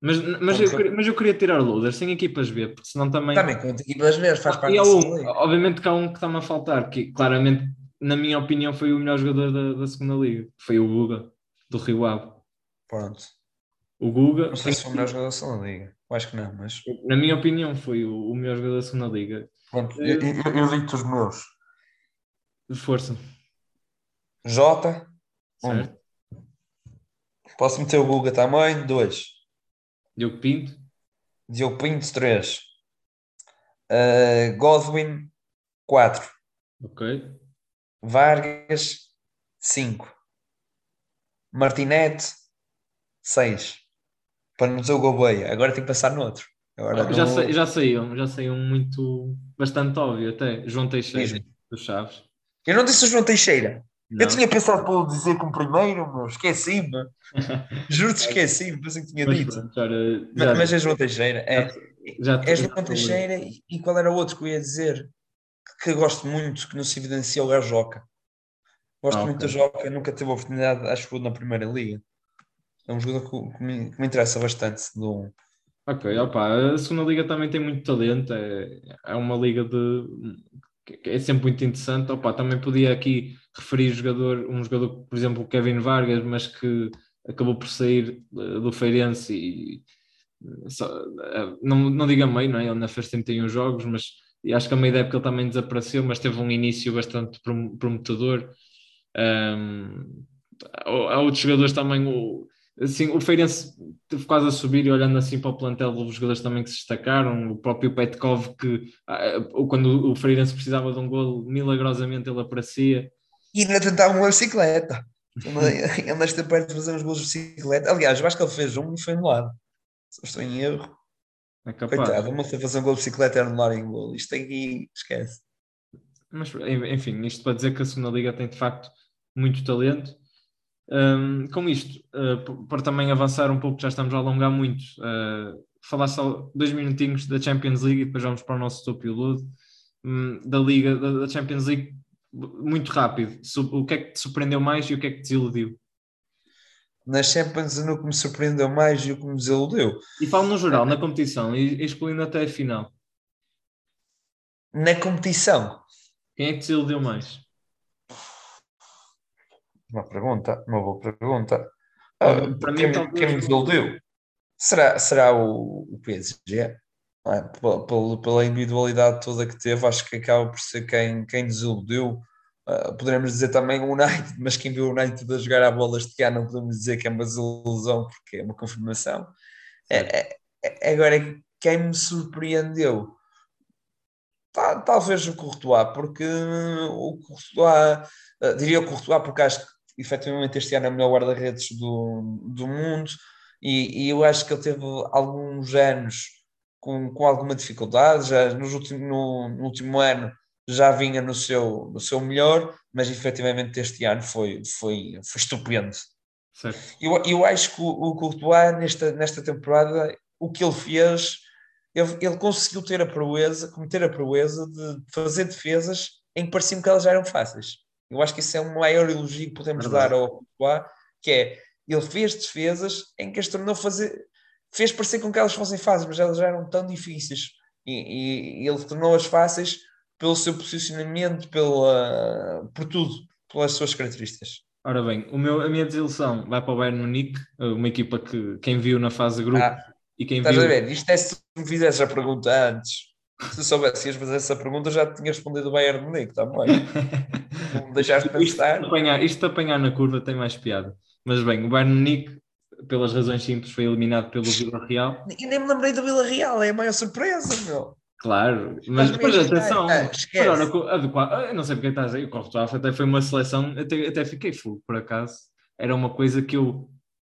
Speaker 6: Mas, mas, eu, queria- mas eu queria tirar loader sem equipas B, porque senão também.
Speaker 7: Também com equipas vezes faz parte
Speaker 6: E há um, obviamente que há um que está-me a faltar, que claramente, na minha opinião, foi o melhor jogador da, da segunda liga. Foi o Guga, do Rio Ave.
Speaker 7: Pronto.
Speaker 6: O Guga,
Speaker 7: Não sei se foi o melhor jogador da segunda liga. Eu acho que não, mas.
Speaker 6: na minha opinião, foi o, o melhor jogador da segunda liga.
Speaker 7: Pronto, eu, eu, eu digo-te os meus.
Speaker 6: Força,
Speaker 7: Jota, um.
Speaker 6: certo?
Speaker 7: Posso meter o Guga também? Dois.
Speaker 6: Diogo Pinto,
Speaker 7: Diogo Pinto, três. Uh, Godwin, quatro.
Speaker 6: ok.
Speaker 7: Vargas, 5. Martinete, 6. Para não dizer o Gouveia. Agora tenho que pensar no outro. Agora
Speaker 6: já, sei, já um, já um muito, bastante óbvio até, João Teixeira, dos Chaves.
Speaker 7: Eu não disse o João Teixeira.
Speaker 6: Não.
Speaker 7: Eu tinha pensado para dizer como primeiro, meu. Esqueci-me. Juro-te, esqueci-me. Pensei que tinha
Speaker 6: Mas
Speaker 7: dito.
Speaker 6: pronto, ora,
Speaker 7: Mas,
Speaker 6: já-
Speaker 7: mas é João Teixeira. É,
Speaker 6: já-
Speaker 7: é
Speaker 6: já-
Speaker 7: João Teixeira. E, e qual era o outro que eu ia dizer? Que gosto muito, que não se evidencia o Gajoca. Gosto
Speaker 6: Ah,
Speaker 7: muito
Speaker 6: ok.
Speaker 7: do Joca. Nunca teve a oportunidade, acho que na Primeira Liga. É um jogador que, que me, que me interessa bastante. Do,
Speaker 6: Ok, opa, a segunda liga também tem muito talento, é, é uma liga de é sempre muito interessante. Opa, também podia aqui referir jogador, um jogador, por exemplo, o Kevin Vargas, mas que acabou por sair eh, do Feirense e eh, só- eh, não, não diga meio, não é? Ele ainda fez 31 jogos, mas acho que a meio da época ele também desapareceu, mas teve um início bastante prom- prometedor. Um, há outros jogadores também, o, assim, o Feirense teve quase a subir e olhando assim para o plantel, houve jogadores também que se destacaram, o próprio Petkov que ah, quando o Feirense precisava de um golo, milagrosamente ele aparecia.
Speaker 7: E ainda tentava uma bicicleta. Andaste perto de fazer uns gols de bicicleta. Aliás, eu acho que ele fez um e foi anulado. Se estou em erro.
Speaker 6: É capaz.
Speaker 7: Coitado, uma fazer um gol de bicicleta e anular em gol. Isto aqui, esquece.
Speaker 6: Mas enfim, isto para dizer que a segunda liga tem de facto muito talento. Um, com isto, uh, para também avançar um pouco, já estamos a alongar muito, uh, falar só dois minutinhos da Champions League e depois vamos para o nosso topo e ludo. Um, da Liga, da, da Champions League, muito rápido. O que é que te surpreendeu mais e o que é que te desiludiu?
Speaker 7: Na Champions, no que me surpreendeu mais e o que me desiludiu.
Speaker 6: E falo no geral, na competição, e excluindo até a final.
Speaker 7: Na competição.
Speaker 6: Quem é que te desiludiu mais?
Speaker 7: Uma pergunta, uma boa pergunta. Ah,
Speaker 6: para mim,
Speaker 7: quem,
Speaker 6: talvez-
Speaker 7: quem me desiludiu? Será, será o, o PSG? É? Pela, pela- pela individualidade toda que teve, acho que acaba por ser quem, quem desiludiu. Ah, poderemos dizer também o United, mas quem viu o United a jogar a bola este ano não podemos dizer que é uma desilusão, porque é uma confirmação. É, é- é- agora, quem me surpreendeu? Ta- Talvez o Courtois, porque o Courtois, ah, diria o Courtois, porque acho que efetivamente este ano é o melhor guarda-redes do, do mundo e, e eu acho que ele teve alguns anos com, com alguma dificuldade, já nos últimos, no, no último ano já vinha no seu, no seu melhor, mas efetivamente este ano foi, foi, foi estupendo.
Speaker 6: Certo.
Speaker 7: Eu, eu acho que o, o Courtois, nesta, nesta temporada, o que ele fez, ele, ele conseguiu ter a proeza, cometer a proeza de fazer defesas em que parecia que elas já eram fáceis. Eu acho que isso é o maior elogio que podemos
Speaker 6: Verdade.
Speaker 7: dar ao Courtois, que é, ele fez defesas em que as tornou fazer, fez parecer com que elas fossem fáceis, mas elas já eram tão difíceis, e, e- ele tornou-as fáceis pelo seu posicionamento, pela, por tudo, pelas suas características.
Speaker 6: Ora bem, o meu, a minha desilusão vai para o Bayern Munique, uma equipa que quem viu na fase de grupo
Speaker 7: Ah,
Speaker 6: e quem
Speaker 7: Estás
Speaker 6: viu...
Speaker 7: a ver? Isto é se me fizesses a pergunta antes. Se soubesse ias fazer essa pergunta, já te tinha respondido o Bayern Munique também. Não deixaste
Speaker 6: Isto
Speaker 7: pensar.
Speaker 6: de, apanhar, isto de apanhar na curva tem mais piada. Mas bem, o Bayern Munique, pelas razões simples, foi eliminado pelo Vila Real.
Speaker 7: E nem me lembrei do Vila Real, é a maior surpresa, meu.
Speaker 6: Claro, mas depois atenção.
Speaker 7: ah, esquece.
Speaker 6: Agora, ah, eu não sei porque estás aí, o Courtois até foi uma seleção, até, até fiquei full, por acaso. Era uma coisa que eu,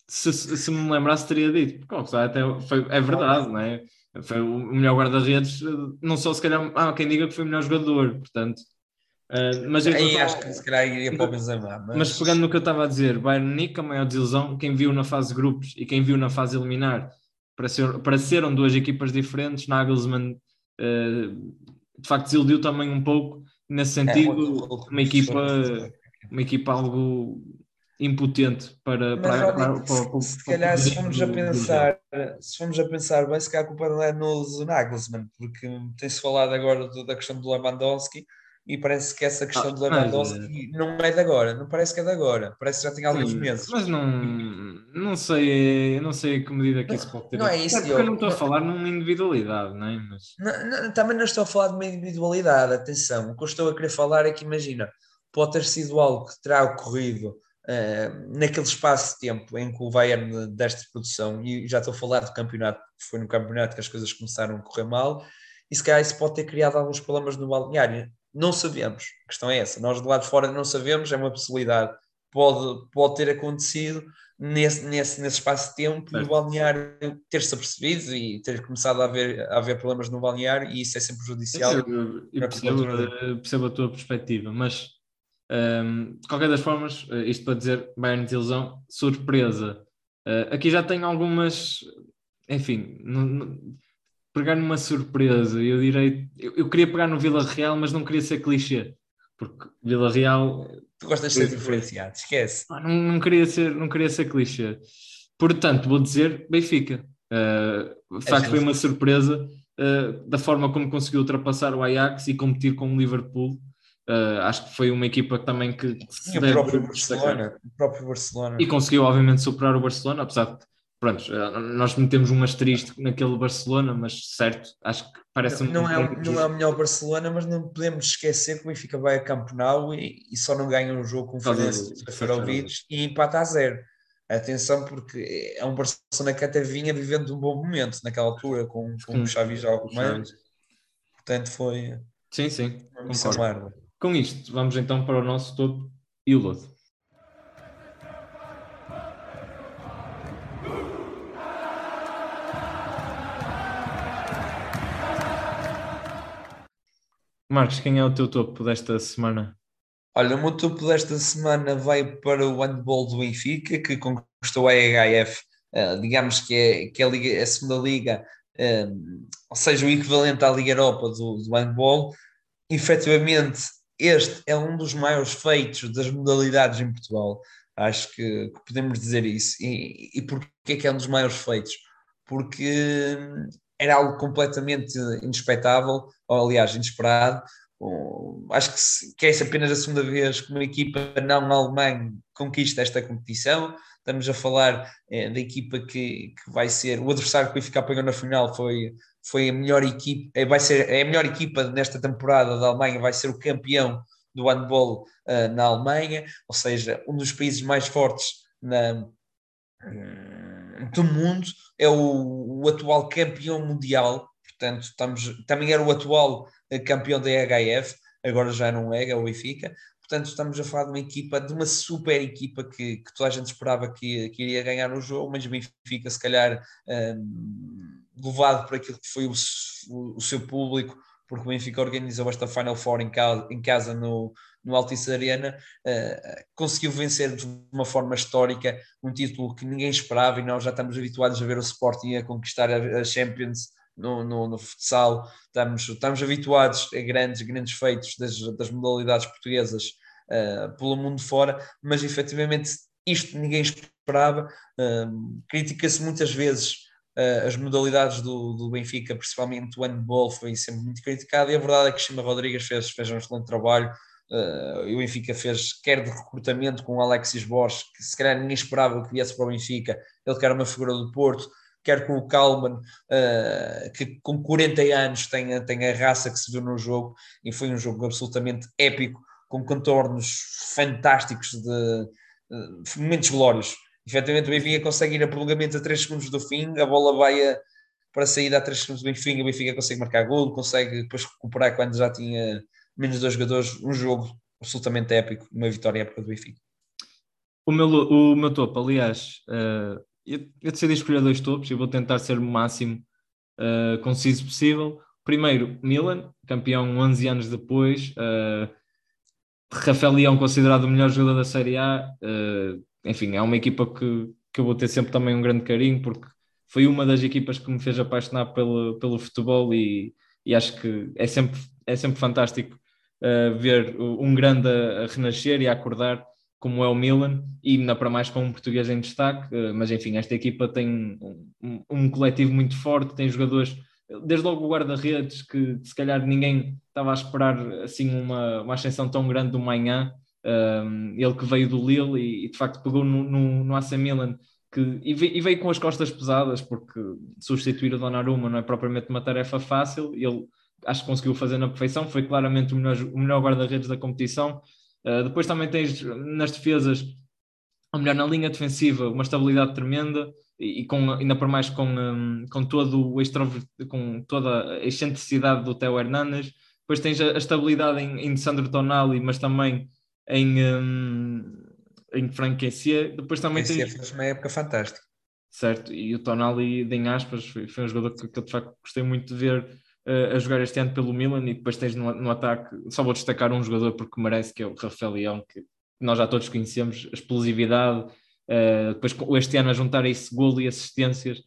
Speaker 6: se, se me lembrasse, teria dito. Porque o Courtois até foi, é verdade, não é? Foi o melhor guarda-redes, não só se calhar, há quem diga que foi o melhor jogador, portanto. Eh, mas em
Speaker 7: Aí acho que se calhar iria para o Benzema. Mas,
Speaker 6: mas pegando no que eu estava a dizer, Bayern Munique, a maior desilusão, quem viu na fase de grupos e quem viu na fase eliminar, pareceram, pareceram duas equipas diferentes. Nagelsmann, eh, de facto, desiludiu também um pouco nesse
Speaker 7: É,
Speaker 6: sentido.
Speaker 7: muito-
Speaker 6: uma equipa, uma equipa algo impotente para,
Speaker 7: Mas,
Speaker 6: para, para, para- para-
Speaker 7: se calhar se formos a pensar, se formos a pensar bem, se calhar a culpa não é no Nagelsmann, porque tem-se falado agora da questão do Lewandowski e parece que essa questão
Speaker 6: Ah,
Speaker 7: do
Speaker 6: mas,
Speaker 7: Lewandowski não é de agora, não parece que é de agora, parece que já tem alguns
Speaker 6: Sim,
Speaker 7: meses.
Speaker 6: Mas não, não sei, não sei a que medida que isso pode ter.
Speaker 7: não é isso,
Speaker 6: porque eu não estou a falar numa individualidade, não é? Mas,
Speaker 7: Não, não, também não estou a falar de uma individualidade, atenção. O que eu estou a querer falar é que, imagina, pode ter sido algo que terá ocorrido eh, naquele espaço de tempo em que o Bayern desta produção, e já estou a falar do campeonato, foi no campeonato que as coisas começaram a correr mal, e se calhar isso pode ter criado alguns problemas no balneário. Não sabemos, a questão é essa. Nós de lá de fora não sabemos, é uma possibilidade. Pode, pode ter acontecido nesse, nesse, nesse espaço de tempo e o balneário ter-se apercebido e ter começado a haver, a haver problemas no balneário e isso é sempre prejudicial.
Speaker 6: Eu, eu- eu percebo,
Speaker 7: cultura.
Speaker 6: eh, percebo a tua perspectiva, mas ehm, de qualquer das formas, eh, isto para dizer Bayern de ilusão, surpresa. Eh, aqui já tenho algumas, enfim, não- não- pegar numa surpresa, eu direi, eu, eu queria pegar no Vila Real, mas não queria ser clichê, porque Vila Real
Speaker 7: Tu gostas de ser diferenciado, esquece.
Speaker 6: ah, não, não queria ser, não queria ser clichê. Portanto, vou dizer Benfica. Uh, de facto,
Speaker 7: justo.
Speaker 6: foi uma surpresa uh, da forma como conseguiu ultrapassar o Ajax e competir com o Liverpool. Uh, acho que foi uma equipa também que, que se
Speaker 7: E o próprio. Barcelona, o próprio Barcelona.
Speaker 6: E conseguiu, obviamente, superar o Barcelona, apesar de pronto, uh, nós metemos um asterisco naquele Barcelona, mas certo, acho que parece
Speaker 7: Não, não é, não é o melhor Barcelona, mas não podemos esquecer que o Benfica vai a Camp Nou e, e só não ganha um jogo com o Seferovic e empata a zero. Atenção, porque é um Barcelona que até vinha vivendo um bom momento naquela altura com, com
Speaker 6: Sim,
Speaker 7: o Xavi já ao comando. Portanto, foi
Speaker 6: Sim, sim. Com isto, vamos então para o nosso topo e o lodo. Marcos, quem é o teu topo desta semana?
Speaker 7: Olha, o meu topo desta semana vai para o handball do Benfica, que conquistou a EHF, eh, digamos que é, que é a, liga, a segunda liga, eh, ou seja, o equivalente à Liga Europa do, do handball. Efetivamente, este é um dos maiores feitos das modalidades em Portugal. Acho que, que podemos dizer isso. E, e porquê é que é um dos maiores feitos? Porque era algo completamente inexpectável, ou aliás, inesperado. Acho que, que é apenas a segunda vez que uma equipa não alemã conquista esta competição. Estamos a falar é, da equipa que, que vai ser o adversário que o Benfica apanhou na final foi, foi a melhor equipa, é, vai ser é a melhor equipa nesta temporada da Alemanha, vai ser o campeão do handball uh, na Alemanha, ou seja, um dos países mais fortes na, do mundo, é o, o atual campeão mundial, portanto, estamos, também era o atual campeão da EHF, agora já não é, é o Benfica. Portanto, estamos a falar de uma equipa, de uma super equipa que, que toda a gente esperava que, que iria ganhar o jogo, mas o Benfica, se calhar, um, levado por aquilo que foi o, o, o, seu público, porque o Benfica organizou esta Final Four em casa, em casa no, no Altice Arena, uh, conseguiu vencer de uma forma histórica um título que ninguém esperava e nós já estamos habituados a ver o Sporting a conquistar a, a Champions no, no, no, futsal, estamos, estamos habituados a grandes, grandes feitos das, das modalidades portuguesas uh, pelo mundo fora, mas efetivamente isto ninguém esperava. Uh, Critica-se muitas vezes uh, as modalidades do, do, Benfica, principalmente o handball, foi sempre muito criticado, e a verdade é que Chima Rodrigues fez, fez um excelente trabalho. Uh, o Benfica fez quer de recrutamento com o Alexis Borges, que se calhar ninguém esperava que viesse para o Benfica, ele que era uma figura do Porto, quer com o Kalman, uh, que com 40 anos tem, tem a raça que se viu no jogo, e foi um jogo absolutamente épico, com contornos fantásticos de uh, momentos glórios. Efetivamente, o Benfica consegue ir a prolongamento a 3 segundos do fim, a bola vai a, para a saída a 3 segundos do fim, o Benfica consegue marcar gol, consegue depois recuperar quando já tinha menos dois jogadores, um jogo absolutamente épico, uma vitória épica do Benfica.
Speaker 6: O meu, o meu topo, aliás, uh, eu, eu decidi escolher dois topos e vou tentar ser o máximo uh, conciso possível. Primeiro, Milan, campeão 11 anos depois. Uh, Rafael Leão, considerado o melhor jogador da Série A. Uh, enfim, é uma equipa que, que eu vou ter sempre também um grande carinho, porque foi uma das equipas que me fez apaixonar pelo, pelo futebol e, e acho que é sempre, é sempre fantástico uh, ver um grande a, a renascer e a acordar como é o Milan, e ainda para mais com um português em destaque, eh, mas enfim, esta equipa tem um, um coletivo muito forte, tem jogadores, desde logo o guarda-redes, que se calhar ninguém estava a esperar assim uma, uma ascensão tão grande do manhã, um, ele que veio do Lille e, e de facto pegou no, no, no AC Milan, que, e, veio, e veio com as costas pesadas, porque substituir o Donnarumma não é propriamente uma tarefa fácil, ele acho que conseguiu fazer na perfeição, foi claramente o melhor, o melhor guarda-redes da competição, Uh, depois também tens nas defesas, ou melhor, na linha defensiva, uma estabilidade tremenda e, e com, ainda por mais com, um, com todo o extrovert, com toda a excentricidade do Theo Hernandes. Depois tens a, a estabilidade em, em Sandro Tonali, mas também em, um, em Frank Kessier. Depois também
Speaker 7: tens... fez uma época fantástica.
Speaker 6: Certo, e o Tonali, em aspas, foi, foi um jogador que, que eu de facto gostei muito de ver uh, a jogar este ano pelo Milan e depois tens no, no, ataque, só vou destacar um jogador porque merece, que é o Rafael Leão, que nós já todos conhecemos, a explosividade, uh, depois este ano a juntar esse golo e assistências,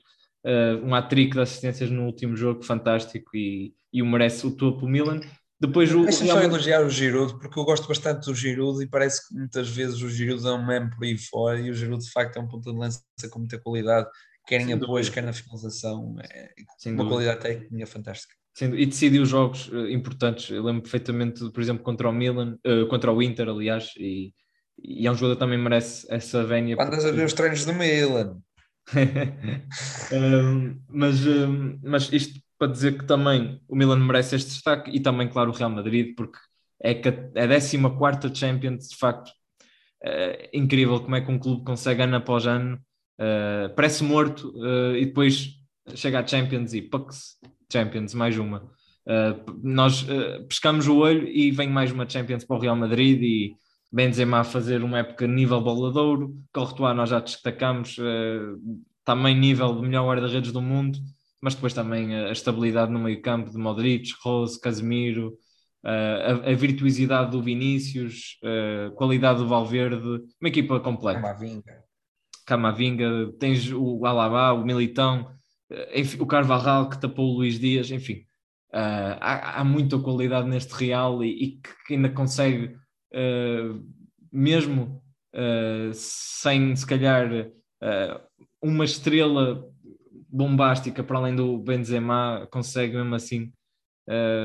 Speaker 6: uh, um hat-trick de assistências no último jogo, fantástico e, e o merece o topo Milan. Depois o,
Speaker 7: Deixa-me só elogiar o Giroud, porque eu gosto bastante do Giroud e parece que muitas vezes o Giroud é um meme por aí fora e o Giroud de facto é um ponto de lança com muita qualidade, quer em apoios, quer na finalização, é Sem uma dúvida. qualidade técnica fantástica
Speaker 6: e decidiu jogos uh, importantes. Eu lembro perfeitamente, por exemplo, contra o Milan, uh, contra o Inter, aliás, e, e, é um jogador que também merece essa vénia.
Speaker 7: Andas porque... a ver os treinos do Milan.
Speaker 6: um, mas, um, mas isto para dizer que também o Milan merece este destaque e também, claro, o Real Madrid, porque é a 14 Champions, de facto, é incrível como é que um clube consegue ano após ano, uh, parece morto uh, e depois chega à Champions e pucks, Champions, mais uma. Uh, nós uh, pescamos o olho e vem mais uma Champions para o Real Madrid e Benzema a fazer uma época nível boladouro, Courtois nós já destacamos, uh, também nível do melhor guarda-redes do mundo, mas depois também a estabilidade no meio campo de Modric, Rose, Casemiro, a, a, virtuosidade do Vinícius, a qualidade do Valverde, uma equipa completa.
Speaker 7: Camavinga.
Speaker 6: Camavinga, tens o Alaba, o Militão, enfim, o Carvajal que tapou o Luís Dias, enfim, uh, há, há, muita qualidade neste Real e, e que ainda consegue, uh, mesmo uh, sem se calhar uma estrela bombástica para além do Benzema, consegue mesmo assim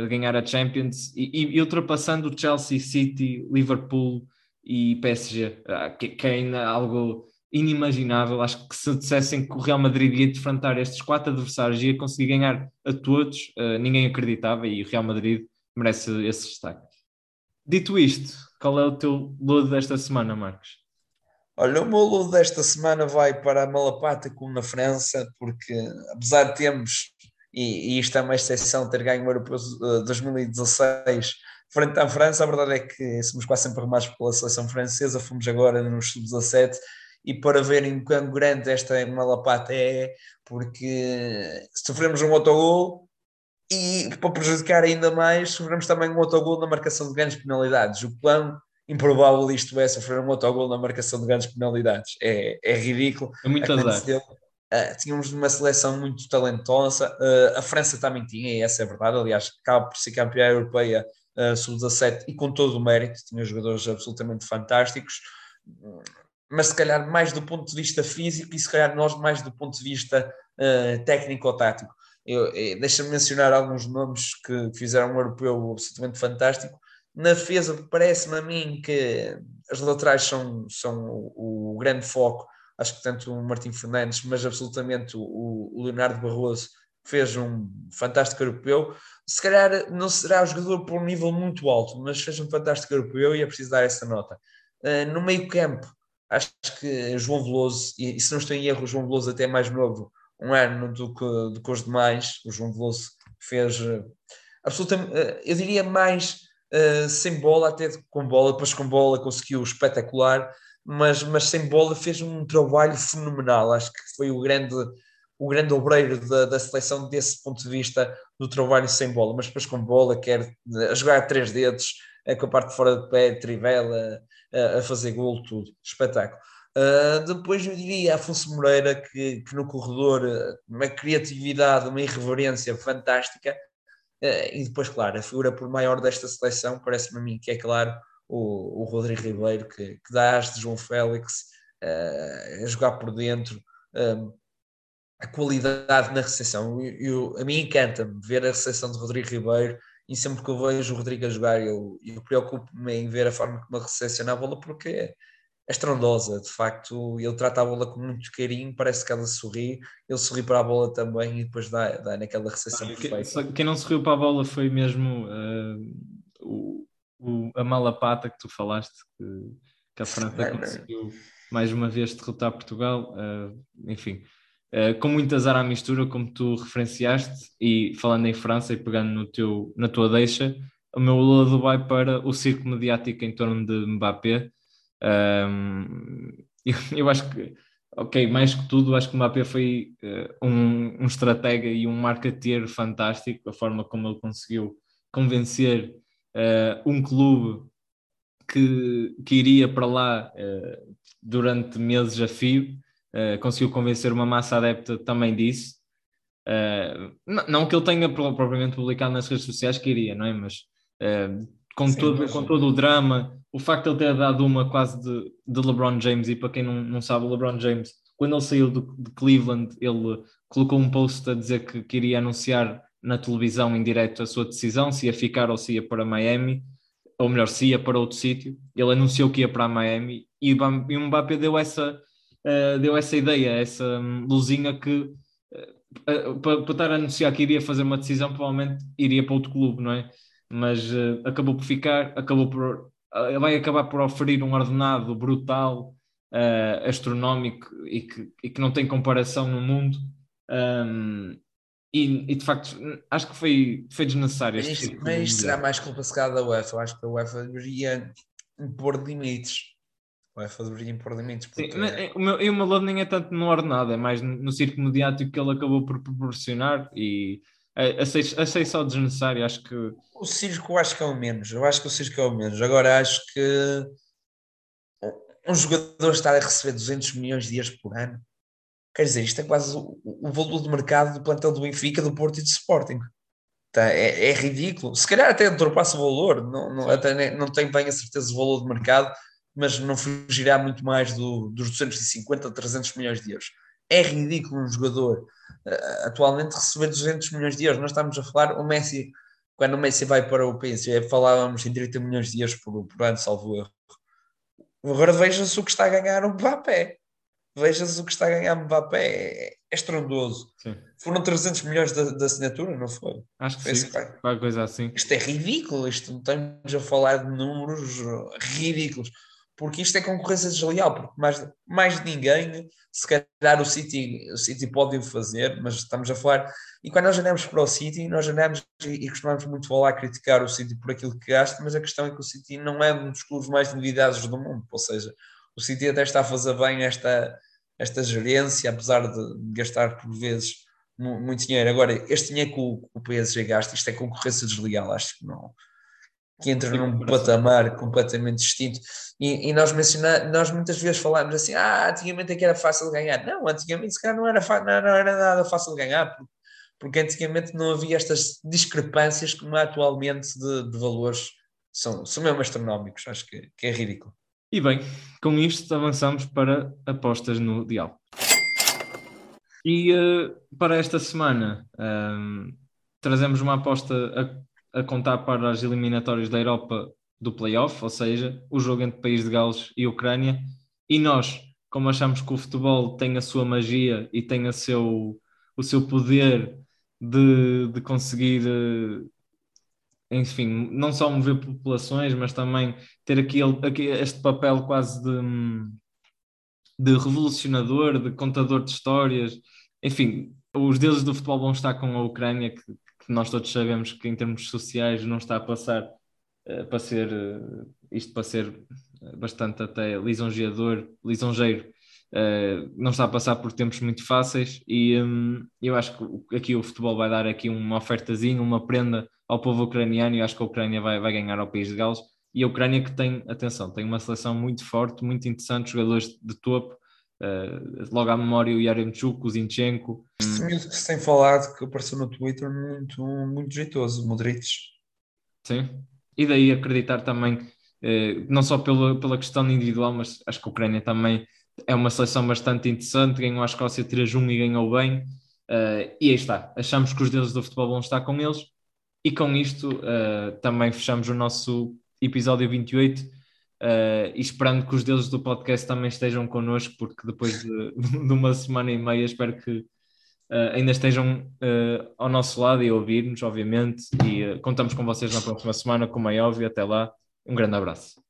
Speaker 6: ganhar a Champions e, e, ultrapassando o Chelsea, City, Liverpool e PSG, que, que é ainda algo inimaginável. Acho que se dissessem que o Real Madrid ia defrontar estes quatro adversários e ia conseguir ganhar a todos, uh, ninguém acreditava e o Real Madrid merece esse destaque. Dito isto, qual é o teu lodo desta semana, Marcos?
Speaker 7: Olha, o meu lodo desta semana vai para a Malapata como na França, porque apesar de termos, e, e isto é uma exceção, ter ganho o Europeu 2016 frente à França, a verdade é que somos quase sempre arrumados pela seleção francesa, fomos agora nos sub-17 e para verem quão grande esta Malapata é, porque sofremos um autogol e para prejudicar ainda mais, sofremos também um autogol na marcação de grandes penalidades. O quão improvável isto é sofrer um autogol na marcação de grandes penalidades. É, é ridículo.
Speaker 6: É muito azar.
Speaker 7: Uh, tínhamos uma seleção muito talentosa, uh, a França também tinha, e essa é a verdade, aliás, acaba por ser campeã europeia uh, sub-17 e com todo o mérito, tinha jogadores absolutamente fantásticos, mas se calhar mais do ponto de vista físico e se calhar nós mais do ponto de vista uh, técnico-tático. Deixa-me mencionar alguns nomes que fizeram um europeu absolutamente fantástico. Na defesa, parece-me a mim que as laterais são, são o, o grande foco acho que tanto o Martim Fernandes, mas absolutamente o, o Leonardo Barroso fez um fantástico europeu. Se calhar não será o jogador por um nível muito alto, mas fez um fantástico europeu e é preciso dar essa nota. Uh, no meio campo, acho que João Veloso, e, se não estou em erro, João Veloso até é mais novo, um ano do que, do que os demais. O João Veloso fez uh, absolutamente, uh, eu diria mais sem bola, até com bola, depois com bola conseguiu espetacular mas, mas sem bola fez um trabalho fenomenal. Acho que foi o grande, o grande obreiro da, da seleção desse ponto de vista do trabalho sem bola, mas depois com bola, quer a jogar a três dedos, com a parte de fora de pé, trivela, a, a fazer gol, tudo. Espetáculo. Uh, depois eu diria Afonso Moreira, que, que no corredor, uma criatividade, uma irreverência fantástica. Uh, e depois, claro, a figura por maior desta seleção, parece-me a mim que é claro, o, o Rodrigo Ribeiro, que, que dá as de João Félix uh, a jogar por dentro, um, a qualidade na recepção. Eu, eu a mim encanta-me ver a recepção de Rodrigo Ribeiro e sempre que eu vejo o Rodrigo a jogar, eu, eu preocupo-me em ver a forma como ele recepciona a bola, porque é, é estrondosa, de facto, ele trata a bola com muito carinho, parece que ela sorri, ele sorri para a bola também e depois dá, dá naquela recepção perfeita.
Speaker 6: Quem não sorriu para a bola foi mesmo uh, o, o, a malapata que tu falaste, que, que a França conseguiu mais uma vez derrotar Portugal, uh, enfim, uh, com muito azar à mistura, como tu referenciaste, e falando em França e pegando no teu, na tua deixa, o meu lado vai para o circo mediático em torno de Mbappé. Um, eu, eu, acho que, ok, mais que tudo, acho que Mbappé foi uh, um, um estratega e um marketeer fantástico, a forma como ele conseguiu convencer uh, um clube que, que iria para lá durante meses a fio, uh, conseguiu convencer uma massa adepta também disso. Não, não, que ele tenha propriamente publicado nas redes sociais que iria, não é? Mas com, Sim, todo, mas... com todo o drama, o facto de ele ter dado uma quase de, de LeBron James, e para quem não, não sabe, o LeBron James, quando ele saiu do, de Cleveland, ele colocou um post a dizer que queria anunciar na televisão em direto a sua decisão, se ia ficar ou se ia para Miami, ou melhor, se ia para outro sítio. Ele anunciou que ia para Miami e, o Mbappé deu essa, uh, deu essa ideia, essa luzinha que uh, uh, para, para estar a anunciar que iria fazer uma decisão, provavelmente iria para outro clube, não é? Mas acabou por ficar, acabou por vai acabar por oferir um ordenado brutal, astronómico e que, e que não tem comparação no mundo. Um, e, e, de facto, acho que foi, foi desnecessário.
Speaker 7: Mas, isto, mas será mais culpa se da UEFA. Eu acho que a UEFA deveria impor limites. UEFA deveria impor limites.
Speaker 6: Porque... Sim, mas, o meu, e o meu lado nem é tanto no ordenado, é mais no, circo mediático que ele acabou por proporcionar e achei, achei só desnecessário. Acho que
Speaker 7: o circo eu acho que é o menos. Eu acho que o circo é o menos. Agora acho que um jogador estar a receber 200 milhões de dias por ano Quer dizer, isto é quase o, o valor de mercado do plantel do Benfica, do Porto e do Sporting. Tá, é, é, ridículo. Se calhar até ultrapassa o valor, não, não, até não tenho bem a certeza do valor de mercado, mas não fugirá muito mais do, dos 250 a 300 milhões de euros. É ridículo um jogador uh, atualmente receber 200 milhões de euros. Nós estamos a falar, o Messi, quando o Messi vai para o PSG, falávamos em 30 milhões de euros por, por ano, salvo erro. Agora veja-se o que está a ganhar o Mbappé vejas o que está a ganhar Mbappé, é, é estrondoso. Sim. Foram 300 milhões da, da assinatura, não foi?
Speaker 6: Acho que foi sim, assim, qualquer coisa assim.
Speaker 7: Isto é ridículo, isto estamos a falar de números ridículos, porque isto é concorrência desleal, porque mais, mais ninguém, se calhar o City, o City pode o fazer, mas estamos a falar, e quando nós olhamos para o City, nós olhamos e, e costumamos muito falar, criticar o City por aquilo que gasta, mas a questão é que o City não é um dos clubes mais endividados do mundo, ou seja, o City até está a fazer bem esta, esta gerência, apesar de gastar por vezes muito dinheiro. Agora, este dinheiro que o, o PSG gasta, isto é concorrência desleal, acho que não. Que entra num patamar completamente distinto. E, e nós mencionamos, nós muitas vezes falamos assim, ah, antigamente é que era fácil ganhar. Não, antigamente se calhar não era, não, era nada fácil ganhar, porque, porque antigamente não havia estas discrepâncias como há atualmente de, de valores, são, são mesmo astronómicos, acho que, que é ridículo.
Speaker 6: E bem, com isto avançamos para apostas no Dial. E uh, para esta semana um, ehm, trazemos uma aposta a, contar para as eliminatórias da Europa do playoff, ou seja, o jogo entre País de Gales e Ucrânia. E nós, como achamos que o futebol tem a sua magia e tem a seu, o seu poder de, de conseguir uh, enfim, não só mover populações, mas também ter aqui, aqui este papel quase de, de revolucionador, de contador de histórias. Enfim, os deuses do futebol vão estar com a Ucrânia, que, que nós todos sabemos que em termos sociais não está a passar uh, para ser uh, isto para ser bastante até lisonjeador, lisonjeiro. Uh, não está a passar por tempos muito fáceis e um, eu acho que aqui o futebol vai dar aqui uma ofertazinha, uma prenda ao povo ucraniano e acho que a Ucrânia vai, vai ganhar ao país de Gales. E a Ucrânia que tem, atenção, tem uma seleção muito forte, muito interessante, jogadores de topo, uh, logo à memória o Yaremchuk, o Zinchenko.
Speaker 7: Se tem falado que apareceu no Twitter muito, muito jeitoso, Modric.
Speaker 6: Sim, e daí acreditar também, uh, não só pela, pela questão individual, mas acho que a Ucrânia também é uma seleção bastante interessante, ganhou a Escócia 3-1 e ganhou bem, uh, e aí está, achamos que os deuses do futebol vão estar com eles, e com isto também fechamos o nosso episódio 28 uh, e esperando que os deuses do podcast também estejam connosco, porque depois de, de uma semana e meia espero que uh, ainda estejam ao nosso lado e ouvir-nos, obviamente, e contamos com vocês na próxima semana, como é óbvio. Até lá, um grande abraço.